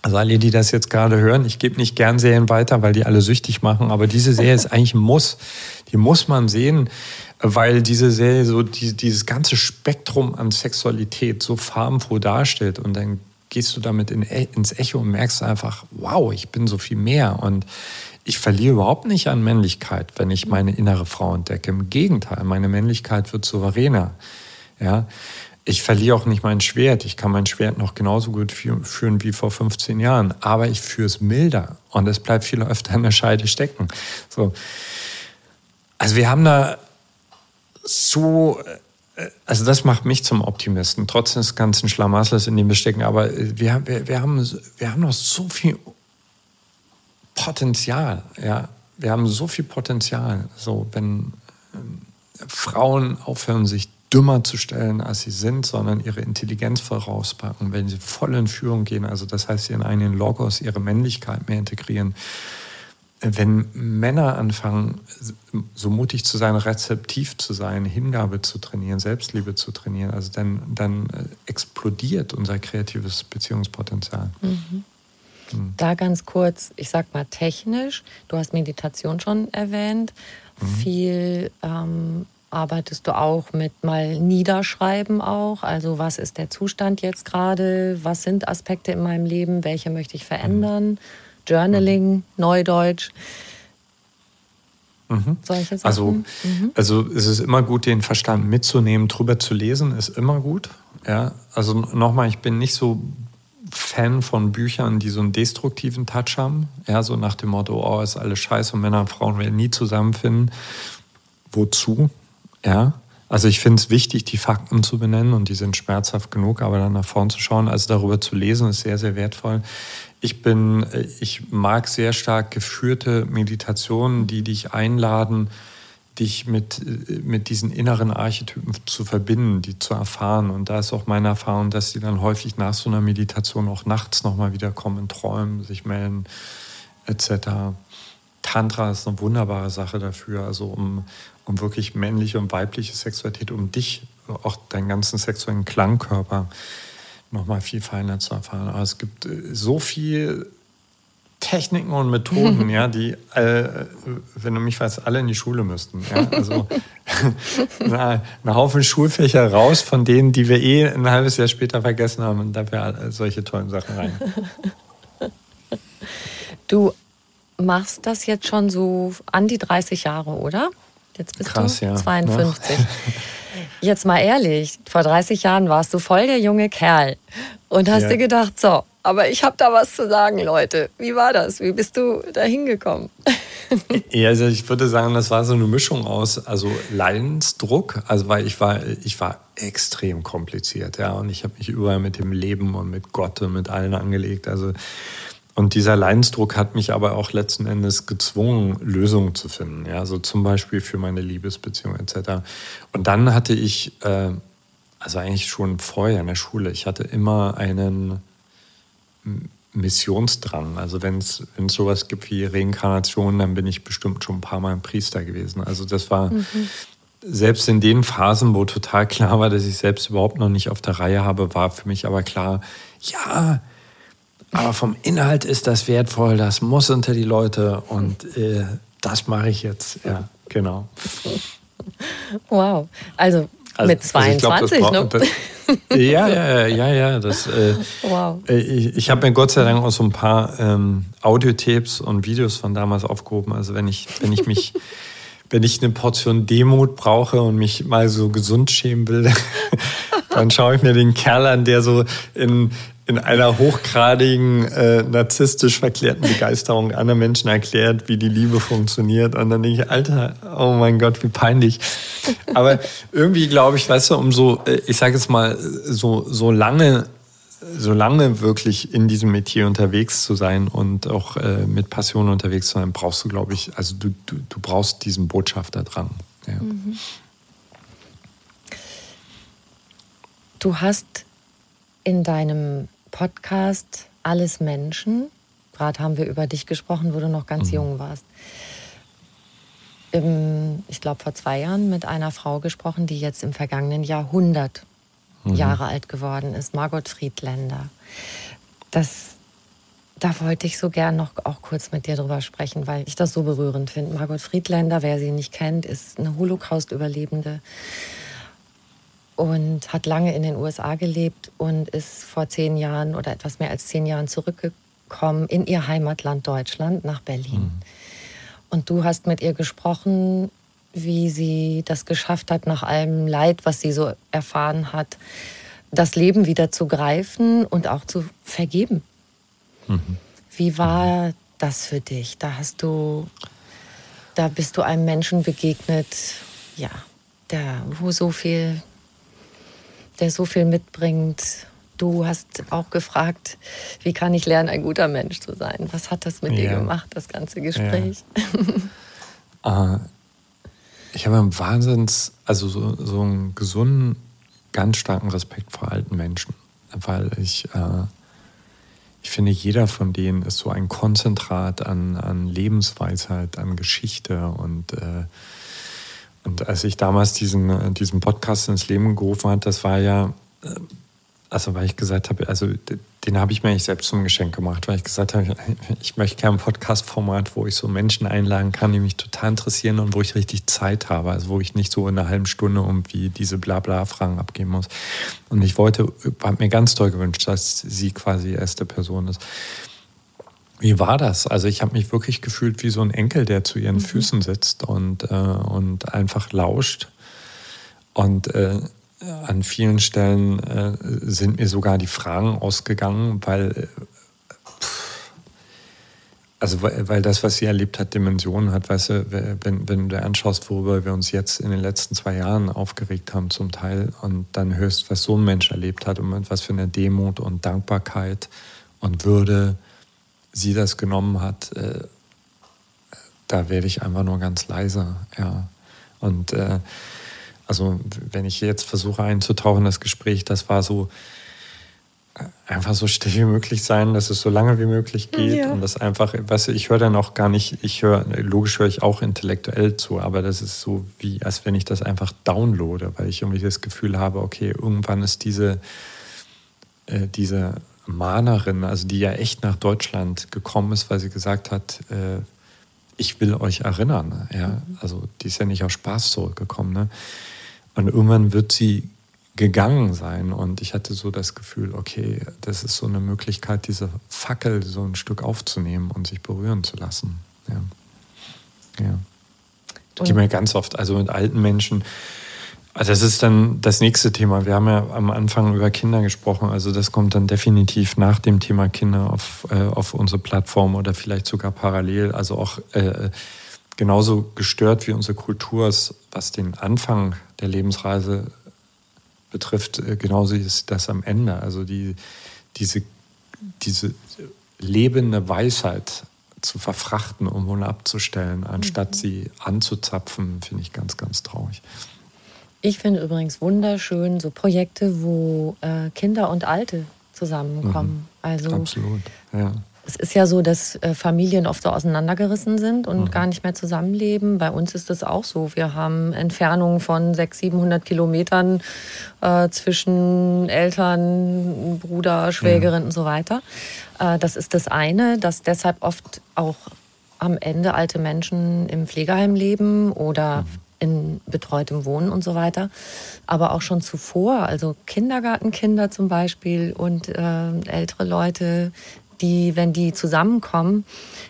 Also alle, die das jetzt gerade hören, ich gebe nicht gern Serien weiter, weil die alle süchtig machen, aber diese Serie ist eigentlich ein Muss. hier muss man sehen, weil diese Serie so die, dieses ganze Spektrum an Sexualität so farbenfroh darstellt und dann gehst du damit in, e, ins Echo und merkst einfach, wow, ich bin so viel mehr und ich verliere überhaupt nicht an Männlichkeit, wenn ich meine innere Frau entdecke. Im Gegenteil, meine Männlichkeit wird souveräner. Ja, ich verliere auch nicht mein Schwert. Ich kann mein Schwert noch genauso gut führen wie vor 15 Jahren, aber ich führe es milder und es bleibt viel öfter in der Scheide stecken. So. Also wir haben da so, äh, also das macht mich zum Optimisten, trotz des ganzen Schlamassels, in dem wir stecken. Aber wir, wir, wir, haben, wir haben noch so viel Potenzial. Ja? Wir haben so viel Potenzial. So, wenn ähm, Frauen aufhören, sich dümmer zu stellen, als sie sind, sondern ihre Intelligenz vorauspacken, wenn sie voll in Führung gehen, also das heißt, ihren eigenen Logos, ihre Männlichkeit mehr integrieren. Wenn Männer anfangen, so mutig zu sein, rezeptiv zu sein, Hingabe zu trainieren, Selbstliebe zu trainieren, also dann, dann äh, explodiert unser kreatives Beziehungspotenzial. Mhm. Mhm. Da ganz kurz, ich sag mal technisch, du hast Meditation schon erwähnt. Mhm. Viel ähm, Arbeitest du auch mit mal Niederschreiben auch? Also was ist der Zustand jetzt gerade? Was sind Aspekte in meinem Leben? Welche möchte ich verändern? Journaling, Neudeutsch. Mhm. Solche Sachen. Also, mhm. also es ist immer gut, den Verstand mitzunehmen, drüber zu lesen, ist immer gut. Ja, also nochmal, ich bin nicht so Fan von Büchern, die so einen destruktiven Touch haben. Ja, so nach dem Motto, oh, ist alles scheiße und Männer und Frauen werden nie zusammenfinden. Wozu? Ja, also ich finde es wichtig, die Fakten zu benennen und die sind schmerzhaft genug, aber dann nach vorn zu schauen, also darüber zu lesen, ist sehr, sehr wertvoll. Ich bin, ich mag sehr stark geführte Meditationen, die dich einladen, dich mit, mit diesen inneren Archetypen zu verbinden, die zu erfahren. Und da ist auch meine Erfahrung, dass die dann häufig nach so einer Meditation auch nachts nochmal wieder kommen, träumen, sich melden, etc. Tantra ist eine wunderbare Sache dafür, also um, um wirklich männliche und weibliche Sexualität, um dich, auch deinen ganzen sexuellen Klangkörper nochmal viel feiner zu erfahren. Aber es gibt so viel Techniken und Methoden, ja, die, äh, wenn du mich weißt, alle in die Schule müssten. Ja? Also na, ein Haufen Schulfächer raus, von denen, die wir eh ein halbes Jahr später vergessen haben und dafür solche tollen Sachen rein. Du machst das jetzt schon so an die 30 Jahre, oder? Jetzt bist Krass, du 52. Ja. Jetzt mal ehrlich, vor 30 Jahren warst du voll der junge Kerl und hast ja. dir gedacht, so, aber ich habe da was zu sagen, Leute. Wie war das? Wie bist du da hingekommen? Ja, also ich würde sagen, das war so eine Mischung aus, also Leidensdruck, also weil ich war, ich war extrem kompliziert, ja, und ich habe mich überall mit dem Leben und mit Gott und mit allen angelegt. Also und dieser Leidensdruck hat mich aber auch letzten Endes gezwungen, Lösungen zu finden. Ja, so zum Beispiel für meine Liebesbeziehung etc. Und dann hatte ich, äh, also eigentlich schon vorher in der Schule, ich hatte immer einen Missionsdrang. Also wenn es sowas gibt wie Reinkarnation, dann bin ich bestimmt schon ein paar Mal ein Priester gewesen. Also das war mhm. selbst in den Phasen, wo total klar war, dass ich selbst überhaupt noch nicht auf der Reihe habe, war für mich aber klar, ja, aber vom Inhalt ist das wertvoll, das muss unter die Leute und äh, das mache ich jetzt. Ja, genau. Wow. Also, also mit 22, also glaub, ne? ja, ja, ja, ja. Das, äh, wow. Äh, ich, ich habe mir Gott sei Dank auch so ein paar ähm, Audiotapes und Videos von damals aufgehoben. Also wenn ich, wenn ich mich, wenn ich eine Portion Demut brauche und mich mal so gesund schämen will, dann schaue ich mir den Kerl an, der so in, in einer hochgradigen, äh, narzisstisch verklärten Begeisterung anderen Menschen erklärt, wie die Liebe funktioniert. Und dann denke ich, Alter, oh mein Gott, wie peinlich. Aber irgendwie glaube ich, weißt du, um so, äh, ich sage jetzt mal, so, so lange, so lange wirklich in diesem Metier unterwegs zu sein und auch äh, mit Passion unterwegs zu sein, brauchst du, glaube ich, also du, du, du brauchst diesen Botschafter dran. Ja. Mhm. Du hast in deinem Podcast Alles Menschen, gerade haben wir über dich gesprochen, wo du noch ganz mhm. jung warst, im, ich glaube vor zwei Jahren mit einer Frau gesprochen, die jetzt im vergangenen Jahrhundert mhm. Jahre alt geworden ist, Margot Friedländer. Das Da wollte ich so gern noch auch kurz mit dir drüber sprechen, weil ich das so berührend finde. Margot Friedländer, wer sie nicht kennt, ist eine Holocaust-Überlebende und hat lange in den USA gelebt und ist vor zehn Jahren oder etwas mehr als zehn Jahren zurückgekommen in ihr Heimatland Deutschland nach Berlin. Mhm. Und du hast mit ihr gesprochen, wie sie das geschafft hat, nach allem Leid, was sie so erfahren hat, das Leben wieder zu greifen und auch zu vergeben. Mhm. Wie war das für dich? Da hast du, da bist du einem Menschen begegnet, ja, der, wo so viel, der so viel mitbringt. Du hast auch gefragt, wie kann ich lernen, ein guter Mensch zu sein? Was hat das mit ja. dir gemacht, das ganze Gespräch? Ja. uh, ich habe einen Wahnsinns, also so, so einen gesunden, ganz starken Respekt vor alten Menschen, weil ich äh, ich finde, jeder von denen ist so ein Konzentrat an, an Lebensweisheit, an Geschichte. Und, äh, und als ich damals diesen, diesen Podcast ins Leben gerufen habe, das war ja, äh, also weil ich gesagt habe, also den habe ich mir eigentlich selbst zum Geschenk gemacht, weil ich gesagt habe, ich möchte gerne ein Podcast-Format, wo ich so Menschen einladen kann, die mich total interessieren und wo ich richtig Zeit habe, also wo ich nicht so in einer halben Stunde irgendwie diese Blabla-Fragen abgeben muss. Und ich wollte, habe mir ganz toll gewünscht, dass sie quasi die erste Person ist. Wie war das? Also ich habe mich wirklich gefühlt wie so ein Enkel, der zu ihren mhm. Füßen sitzt und, äh, und einfach lauscht. Und äh, an vielen Stellen äh, sind mir sogar die Fragen ausgegangen, weil, äh, also weil das, was sie erlebt hat, Dimensionen hat. Weißt du, wenn, wenn du anschaust, worüber wir uns jetzt in den letzten zwei Jahren aufgeregt haben zum Teil und dann hörst, was so ein Mensch erlebt hat und was für eine Demut und Dankbarkeit und Würde sie das genommen hat, äh, da werde ich einfach nur ganz leiser, ja. Und äh, also wenn ich jetzt versuche einzutauchen, das Gespräch, das war so äh, einfach so still wie möglich sein, dass es so lange wie möglich geht ja. und das einfach, weißt du, ich höre dann auch gar nicht, ich höre, logisch höre ich auch intellektuell zu, aber das ist so wie, als wenn ich das einfach downloade, weil ich irgendwie das Gefühl habe, okay, irgendwann ist diese, äh, diese Mahnerin, also die ja echt nach Deutschland gekommen ist, weil sie gesagt hat, äh, ich will euch erinnern, ja, also die ist ja nicht aus Spaß zurückgekommen, ne? Und irgendwann wird sie gegangen sein. Und ich hatte so das Gefühl, okay, das ist so eine Möglichkeit, diese Fackel so ein Stück aufzunehmen und sich berühren zu lassen. Ja. ja. Das geht mir ganz oft, also mit alten Menschen. Also das ist dann das nächste Thema. Wir haben ja am Anfang über Kinder gesprochen. Also das kommt dann definitiv nach dem Thema Kinder auf, äh, auf unsere Plattform oder vielleicht sogar parallel. Also auch äh, genauso gestört wie unsere Kultur ist, was den Anfang der Lebensreise betrifft, äh, genauso ist das am Ende. Also die, diese, diese lebende Weisheit zu verfrachten, um wohl abzustellen, anstatt mhm. sie anzuzapfen, finde ich ganz, ganz traurig. Ich finde übrigens wunderschön so Projekte, wo äh, Kinder und Alte zusammenkommen. Mhm. Also Absolut, ja es ist ja so, dass äh, Familien oft so auseinandergerissen sind und mhm. gar nicht mehr zusammenleben. Bei uns ist das auch so. Wir haben Entfernungen von 600, 700 Kilometern äh, zwischen Eltern, Bruder, Schwägerin mhm. und so weiter. Äh, das ist das eine, dass deshalb oft auch am Ende alte Menschen im Pflegeheim leben oder mhm. In betreutem Wohnen und so weiter. Aber auch schon zuvor, also Kindergartenkinder zum Beispiel und äh, ältere Leute, die, wenn die zusammenkommen,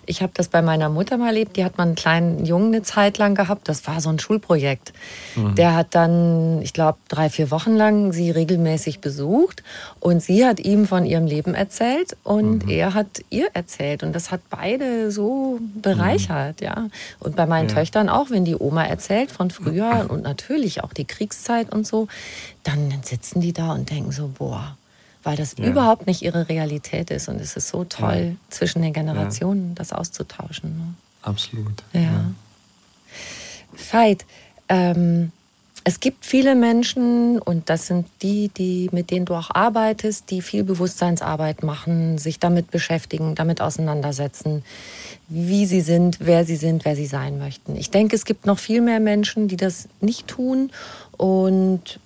ich habe das bei meiner Mutter mal erlebt, die hat mal einen kleinen Jungen eine Zeit lang gehabt, das war so ein Schulprojekt. Mhm. Der hat dann, ich glaube, drei, vier Wochen lang sie regelmäßig besucht und sie hat ihm von ihrem Leben erzählt und mhm. er hat ihr erzählt und das hat beide so bereichert, mhm. ja. Und bei meinen ja. Töchtern auch, wenn die Oma erzählt von früher und natürlich auch die Kriegszeit und so, dann sitzen die da und denken so, boah, weil das ja. überhaupt nicht ihre Realität ist. Und es ist so toll, ja. zwischen den Generationen ja. das auszutauschen. Ne? Absolut. Ja. Veit, ähm, es gibt viele Menschen, und das sind die, die, mit denen du auch arbeitest, die viel Bewusstseinsarbeit machen, sich damit beschäftigen, damit auseinandersetzen, wie sie sind, wer sie sind, wer sie sein möchten. Ich denke, es gibt noch viel mehr Menschen, die das nicht tun und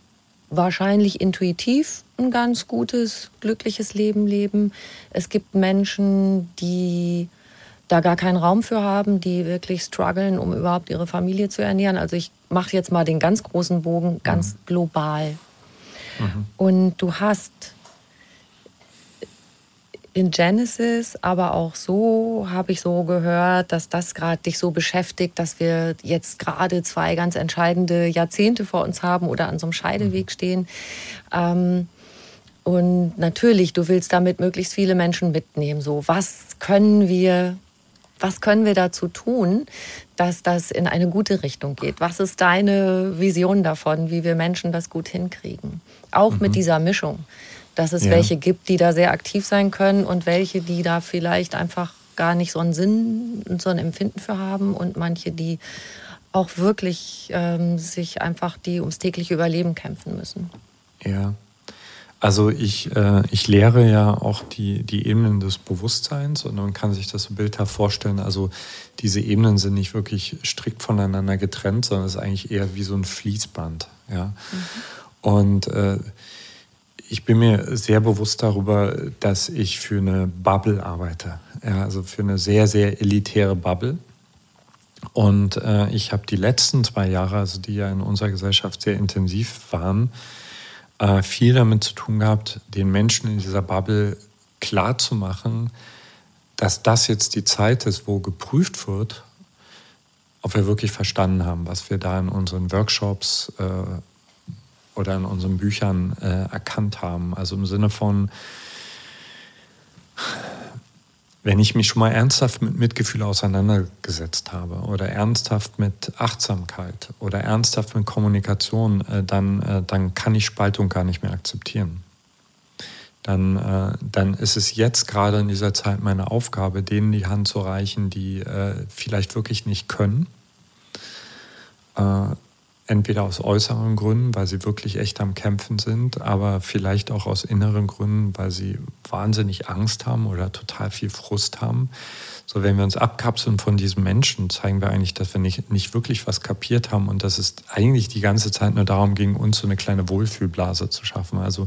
wahrscheinlich intuitiv ein ganz gutes, glückliches Leben leben. Es gibt Menschen, die da gar keinen Raum für haben, die wirklich strugglen, um überhaupt ihre Familie zu ernähren. Also ich mache jetzt mal den ganz großen Bogen, ganz mhm. global. Mhm. Und du hast in Genesis, aber auch so habe ich so gehört, dass das gerade dich so beschäftigt, dass wir jetzt gerade zwei ganz entscheidende Jahrzehnte vor uns haben oder an so einem Scheideweg mhm. stehen. Ähm, und natürlich, du willst damit möglichst viele Menschen mitnehmen. So, was können wir, was können wir dazu tun, dass das in eine gute Richtung geht? Was ist deine Vision davon, wie wir Menschen das gut hinkriegen? Auch mhm. mit dieser Mischung dass es ja. welche gibt, die da sehr aktiv sein können und welche, die da vielleicht einfach gar nicht so einen Sinn und so ein Empfinden für haben und manche, die auch wirklich ähm, sich einfach die ums tägliche Überleben kämpfen müssen. Ja. Also ich, äh, ich lehre ja auch die, die Ebenen des Bewusstseins und man kann sich das so bildhaft vorstellen. Also diese Ebenen sind nicht wirklich strikt voneinander getrennt, sondern es ist eigentlich eher wie so ein Fließband. Ja? Mhm. Und äh, ich bin mir sehr bewusst darüber, dass ich für eine Bubble arbeite. Ja, also für eine sehr, sehr elitäre Bubble. Und äh, ich habe die letzten zwei Jahre, also die ja in unserer Gesellschaft sehr intensiv waren, äh, viel damit zu tun gehabt, den Menschen in dieser Bubble klarzumachen, dass das jetzt die Zeit ist, wo geprüft wird, ob wir wirklich verstanden haben, was wir da in unseren Workshops äh, oder in unseren Büchern äh, erkannt haben. Also im Sinne von, wenn ich mich schon mal ernsthaft mit Mitgefühl auseinandergesetzt habe oder ernsthaft mit Achtsamkeit oder ernsthaft mit Kommunikation, äh, dann, äh, dann kann ich Spaltung gar nicht mehr akzeptieren. Dann, äh, dann ist es jetzt gerade in dieser Zeit meine Aufgabe, denen die Hand zu reichen, die äh, vielleicht wirklich nicht können äh, entweder aus äußeren Gründen, weil sie wirklich echt am Kämpfen sind, aber vielleicht auch aus inneren Gründen, weil sie wahnsinnig Angst haben oder total viel Frust haben. So, wenn wir uns abkapseln von diesen Menschen, zeigen wir eigentlich, dass wir nicht, nicht wirklich was kapiert haben und dass es eigentlich die ganze Zeit nur darum ging, uns so eine kleine Wohlfühlblase zu schaffen. Also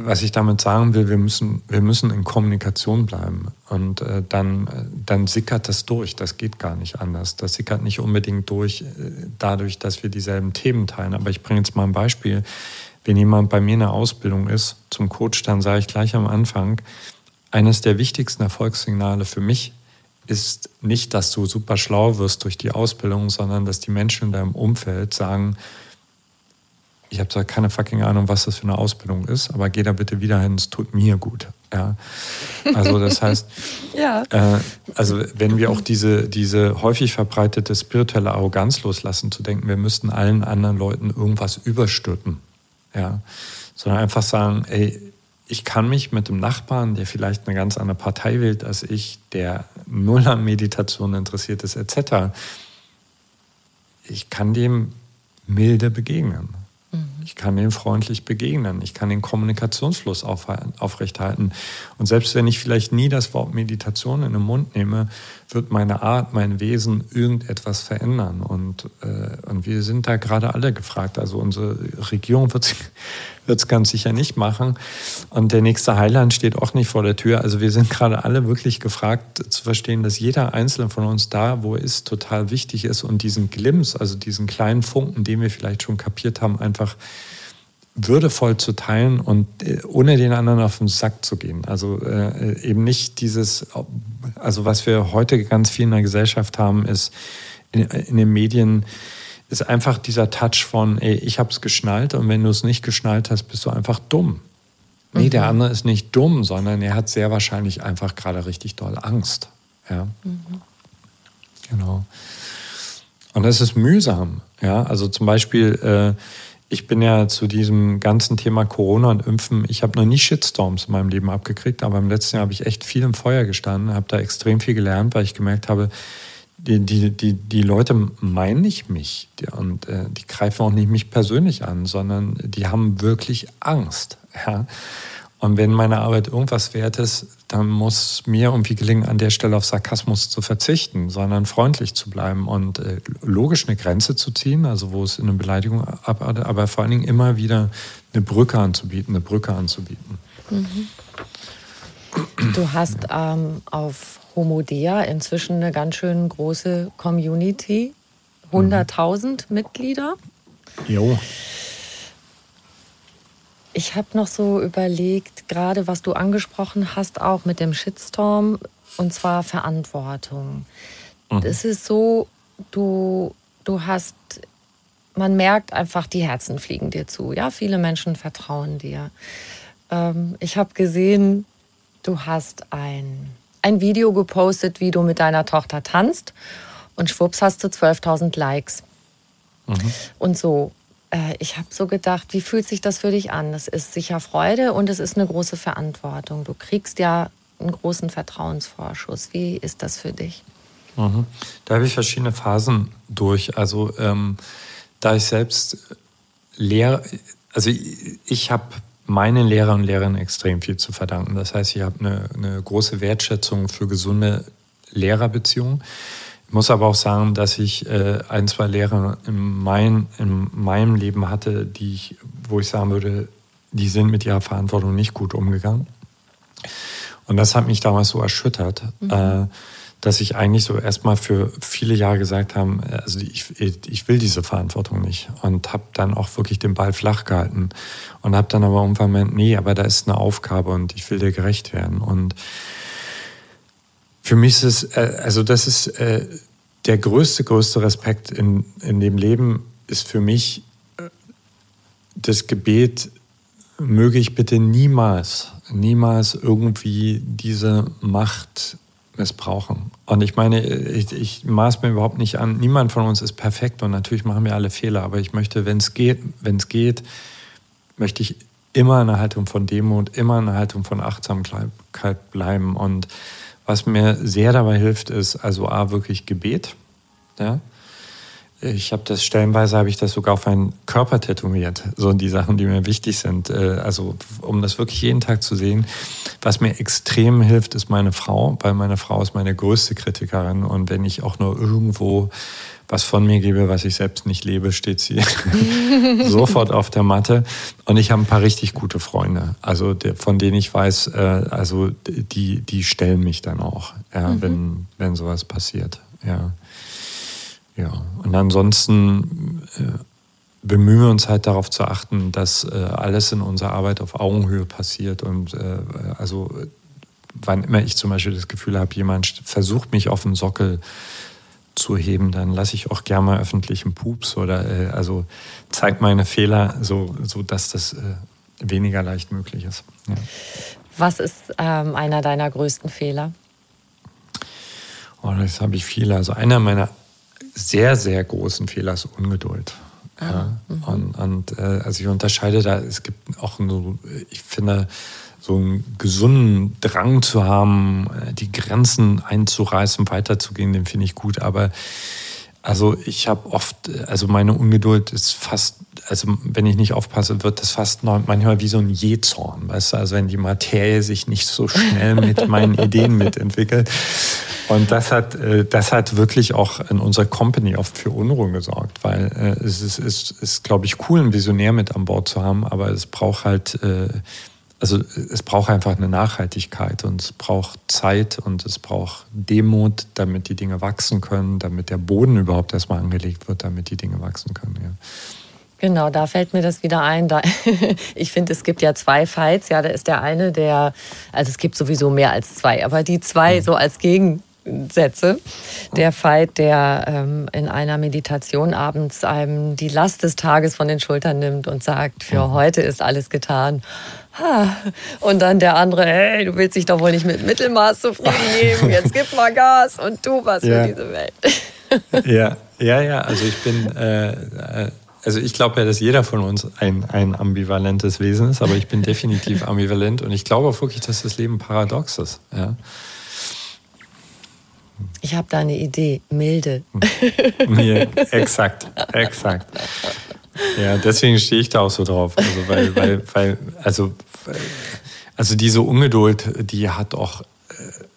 was ich damit sagen will, wir müssen, wir müssen in Kommunikation bleiben. Und äh, dann, dann sickert das durch. Das geht gar nicht anders. Das sickert nicht unbedingt durch, äh, dadurch, dass wir dieselben Themen teilen. Aber ich bringe jetzt mal ein Beispiel. Wenn jemand bei mir in der Ausbildung ist zum Coach, dann sage ich gleich am Anfang, eines der wichtigsten Erfolgssignale für mich ist nicht, dass du super schlau wirst durch die Ausbildung, sondern dass die Menschen in deinem Umfeld sagen, ich habe zwar keine fucking Ahnung, was das für eine Ausbildung ist, aber geh da bitte wieder hin, es tut mir gut. Ja. Also das heißt, ja. äh, also wenn wir auch diese, diese häufig verbreitete spirituelle Arroganz loslassen, zu denken, wir müssten allen anderen Leuten irgendwas überstülpen, ja, sondern einfach sagen, ey, ich kann mich mit dem Nachbarn, der vielleicht eine ganz andere Partei wählt als ich, der null an Meditation interessiert ist, etc., ich kann dem milde begegnen. Ich kann ihnen freundlich begegnen. Ich kann den Kommunikationsfluss aufrechterhalten. Und selbst wenn ich vielleicht nie das Wort Meditation in den Mund nehme, wird meine Art, mein Wesen irgendetwas verändern. Und, äh, und wir sind da gerade alle gefragt. Also unsere Regierung wird es ganz sicher nicht machen. Und der nächste Heiland steht auch nicht vor der Tür. Also wir sind gerade alle wirklich gefragt zu verstehen, dass jeder Einzelne von uns da, wo er ist, total wichtig ist und diesen Glimps, also diesen kleinen Funken, den wir vielleicht schon kapiert haben, einfach würdevoll zu teilen und äh, ohne den anderen auf den Sack zu gehen. Also äh, eben nicht dieses, also was wir heute ganz viel in der Gesellschaft haben, ist in, in den Medien, ist einfach dieser Touch von, ey, ich hab's geschnallt und wenn du es nicht geschnallt hast, bist du einfach dumm. Nee, mhm. der andere ist nicht dumm, sondern er hat sehr wahrscheinlich einfach gerade richtig doll Angst. Ja. Mhm. Genau. Und das ist mühsam. Ja, also zum Beispiel, äh, ich bin ja zu diesem ganzen Thema Corona und Impfen, ich habe noch nie Shitstorms in meinem Leben abgekriegt, aber im letzten Jahr habe ich echt viel im Feuer gestanden, habe da extrem viel gelernt, weil ich gemerkt habe, die, die, die, die Leute meinen nicht mich und äh, die greifen auch nicht mich persönlich an, sondern die haben wirklich Angst. Ja? Und wenn meine Arbeit irgendwas wert ist, dann muss mir irgendwie gelingen, an der Stelle auf Sarkasmus zu verzichten, sondern freundlich zu bleiben und äh, logisch eine Grenze zu ziehen, also wo es in eine Beleidigung abartet, aber vor allen Dingen immer wieder eine Brücke anzubieten, eine Brücke anzubieten. Mhm. Du hast ähm, auf Homodea inzwischen eine ganz schön große Community, 100.000 mhm. Mitglieder. Jo. Ich habe noch so überlegt, gerade was du angesprochen hast, auch mit dem Shitstorm, und zwar Verantwortung. Mhm. Es ist so, du, du hast, man merkt einfach, die Herzen fliegen dir zu. Ja, viele Menschen vertrauen dir. Ähm, ich habe gesehen, du hast ein, ein Video gepostet, wie du mit deiner Tochter tanzt und schwupps hast du 12.000 Likes. Mhm. Und so äh, ich habe so gedacht, wie fühlt sich das für dich an? Es ist sicher Freude und es ist eine große Verantwortung. Du kriegst ja einen großen Vertrauensvorschuss. Wie ist das für dich? Mhm. Da habe ich verschiedene Phasen durch. Also ähm, da ich selbst Lehrer, also ich, ich habe meinen Lehrern und Lehrern extrem viel zu verdanken. Das heißt, ich habe eine, eine große Wertschätzung für gesunde Lehrerbeziehungen. Ich muss aber auch sagen, dass ich äh, ein, zwei Lehrer in, mein, in meinem Leben hatte, die ich, wo ich sagen würde, die sind mit ihrer Verantwortung nicht gut umgegangen. Und das hat mich damals so erschüttert, mhm. äh, dass ich eigentlich so erstmal für viele Jahre gesagt habe, also ich, ich will diese Verantwortung nicht. Und habe dann auch wirklich den Ball flach gehalten. Und habe dann aber irgendwann gemeint, nee, aber da ist eine Aufgabe und ich will dir gerecht werden. Und für mich ist es, äh, also das ist äh, der größte, größte Respekt in, in dem Leben ist für mich äh, das Gebet, möge ich bitte niemals, niemals irgendwie diese Macht missbrauchen. Und ich meine, ich, ich maß mir überhaupt nicht an, niemand von uns ist perfekt und natürlich machen wir alle Fehler, aber ich möchte, wenn es geht, wenn es geht, möchte ich immer eine Haltung von Demut, immer eine Haltung von Achtsamkeit bleiben und was mir sehr dabei hilft, ist also A, wirklich Gebet. Ja? Ich habe das stellenweise, habe ich das sogar auf meinen Körper tätowiert. So die Sachen, die mir wichtig sind. Äh, also um das wirklich jeden Tag zu sehen. Was mir extrem hilft, ist meine Frau, weil meine Frau ist meine größte Kritikerin. Und wenn ich auch nur irgendwo was von mir gebe, was ich selbst nicht lebe, steht sie sofort auf der Matte. Und ich habe ein paar richtig gute Freunde, also von denen ich weiß, äh, also die, die stellen mich dann auch, ja, mhm. wenn, wenn sowas passiert. Ja. ja. Und ansonsten äh, bemühen wir uns halt darauf zu achten, dass äh, alles in unserer Arbeit auf Augenhöhe passiert. Und äh, also wann immer ich zum Beispiel das Gefühl habe, jemand versucht mich auf den Sockel zu heben, dann lasse ich auch gerne mal öffentlich einen Pups oder äh, also zeigt meine Fehler, so, so dass das äh, weniger leicht möglich ist. Ja. Was ist ähm, einer deiner größten Fehler? Oh, das habe ich viele. Also einer meiner sehr, sehr großen Fehler ist Ungeduld. Ah, ja. Mhm. Und, und äh, also ich unterscheide da, es gibt auch nur, ich finde, so einen gesunden Drang zu haben, äh, die Grenzen einzureißen, weiterzugehen, den finde ich gut. Aber also ich habe oft, also meine Ungeduld ist fast, also wenn ich nicht aufpasse, wird das fast manchmal wie so ein Jähzorn, weißt du, also wenn die Materie sich nicht so schnell mit meinen Ideen mitentwickelt. Und das hat, äh, das hat wirklich auch in unserer Company oft für Unruhe gesorgt, weil äh, es ist, ist, ist glaube ich, cool, einen Visionär mit an Bord zu haben, aber es braucht halt also es braucht einfach eine Nachhaltigkeit und es braucht Zeit und es braucht Demut, damit die Dinge wachsen können, damit der Boden überhaupt erstmal angelegt wird, damit die Dinge wachsen können. Ja. Genau, da fällt mir das wieder ein. Da, ich finde, es gibt ja zwei Fights. Ja, da ist der eine, der, also es gibt sowieso mehr als zwei, aber die zwei mhm. so als Gegen, Sätze. Der Fight, der ähm, in einer Meditation abends einem die Last des Tages von den Schultern nimmt und sagt, für mhm. heute ist alles getan. Und dann der andere, hey, du willst dich doch wohl nicht mit Mittelmaß zufrieden geben, jetzt gib mal Gas und tu was ja. für diese Welt. Ja, ja, ja, also ich bin, äh, äh, also ich glaube ja, dass jeder von uns ein, ein ambivalentes Wesen ist, aber ich bin definitiv ambivalent und ich glaube auch wirklich, dass das Leben paradox ist. Ja. Ich habe da eine Idee, milde. Ja, exakt, exakt. Ja, deswegen stehe ich da auch so drauf. Also, weil, weil, weil, also, Also diese Ungeduld, die hat auch, äh,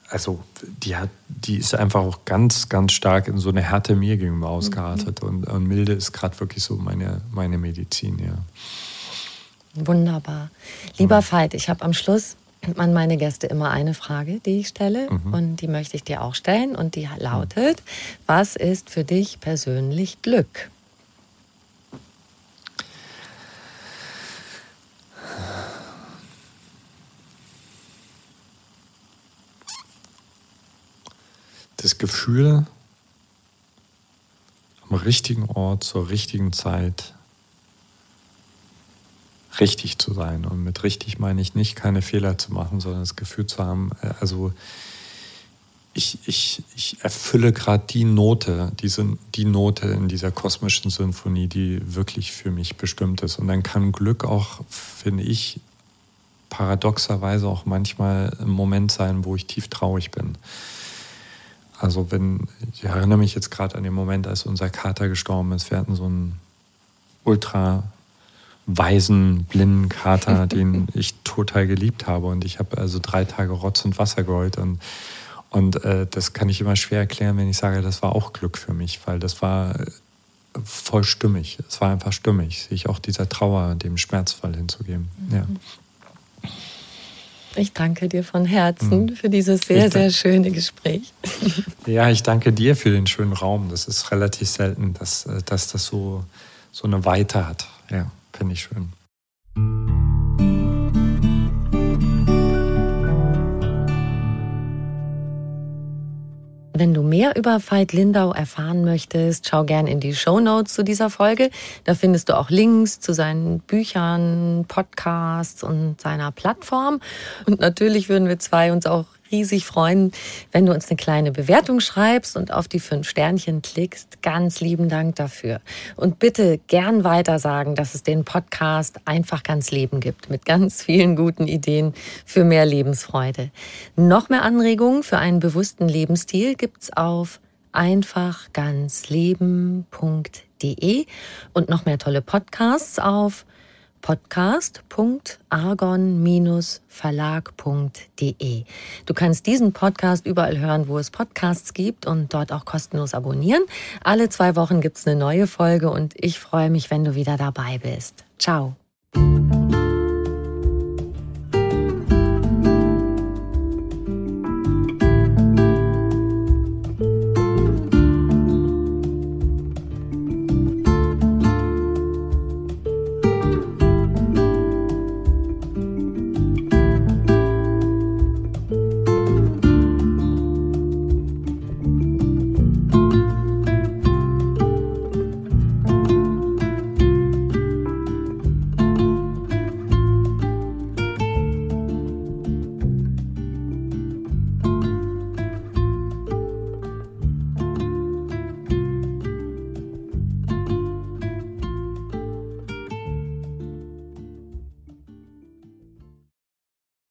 also die hat, die ist einfach auch ganz, ganz stark in so eine Härte mir gegenüber ausgeartet. Mhm. Und, und, Milde ist gerade wirklich so meine, meine Medizin, ja. Wunderbar. Lieber ja. Veit, ich habe am Schluss an meine Gäste immer eine Frage, die ich stelle. Mhm. Und die möchte ich dir auch stellen. Und die lautet, was ist für dich persönlich Glück? Das Gefühl, am richtigen Ort zur richtigen Zeit richtig zu sein. Und mit richtig meine ich nicht, keine Fehler zu machen, sondern das Gefühl zu haben, äh, also ich, ich, ich erfülle gerade die Note, diese, die Note in dieser kosmischen Symphonie, die wirklich für mich bestimmt ist. Und dann kann Glück auch, finde ich, paradoxerweise auch manchmal ein Moment sein, wo ich tief traurig bin. Also wenn, ich erinnere mich jetzt gerade an den Moment, als unser Kater gestorben ist. Wir hatten so einen ultra weisen, blinden Kater, den ich total geliebt habe. Und ich habe also drei Tage Rotz und Wasser geholt. Und, und äh, das kann ich immer schwer erklären, wenn ich sage, das war auch Glück für mich, weil das war äh, voll stimmig. Es war einfach stimmig, sich auch dieser Trauer, dem Schmerzfall hinzugeben. Mhm. Ja. Ich danke dir von Herzen mhm. für dieses sehr, sehr schöne Gespräch. Ja, ich danke dir für den schönen Raum. Das ist relativ selten, dass, äh, dass das so, so eine Weite hat. Ja. Finde ich schön. Wenn du mehr über Veit Lindau erfahren möchtest, schau gern in die Show Notes zu dieser Folge. Da findest du auch Links zu seinen Büchern, Podcasts und seiner Plattform. Und natürlich würden wir zwei uns auch riesig freuen, wenn du uns eine kleine Bewertung schreibst und auf die fünf Sternchen klickst. Ganz lieben Dank dafür. Und bitte gern weiter sagen, dass es den Podcast einfach ganz Leben gibt mit ganz vielen guten Ideen für mehr Lebensfreude. Noch mehr Anregungen für einen bewussten Lebensstil gibt's auf einfachganzleben.de und noch mehr tolle Podcasts auf podcast.argon-verlag.de. Du kannst diesen Podcast überall hören, wo es Podcasts gibt und dort auch kostenlos abonnieren. Alle zwei Wochen gibt es eine neue Folge und ich freue mich, wenn du wieder dabei bist. Ciao.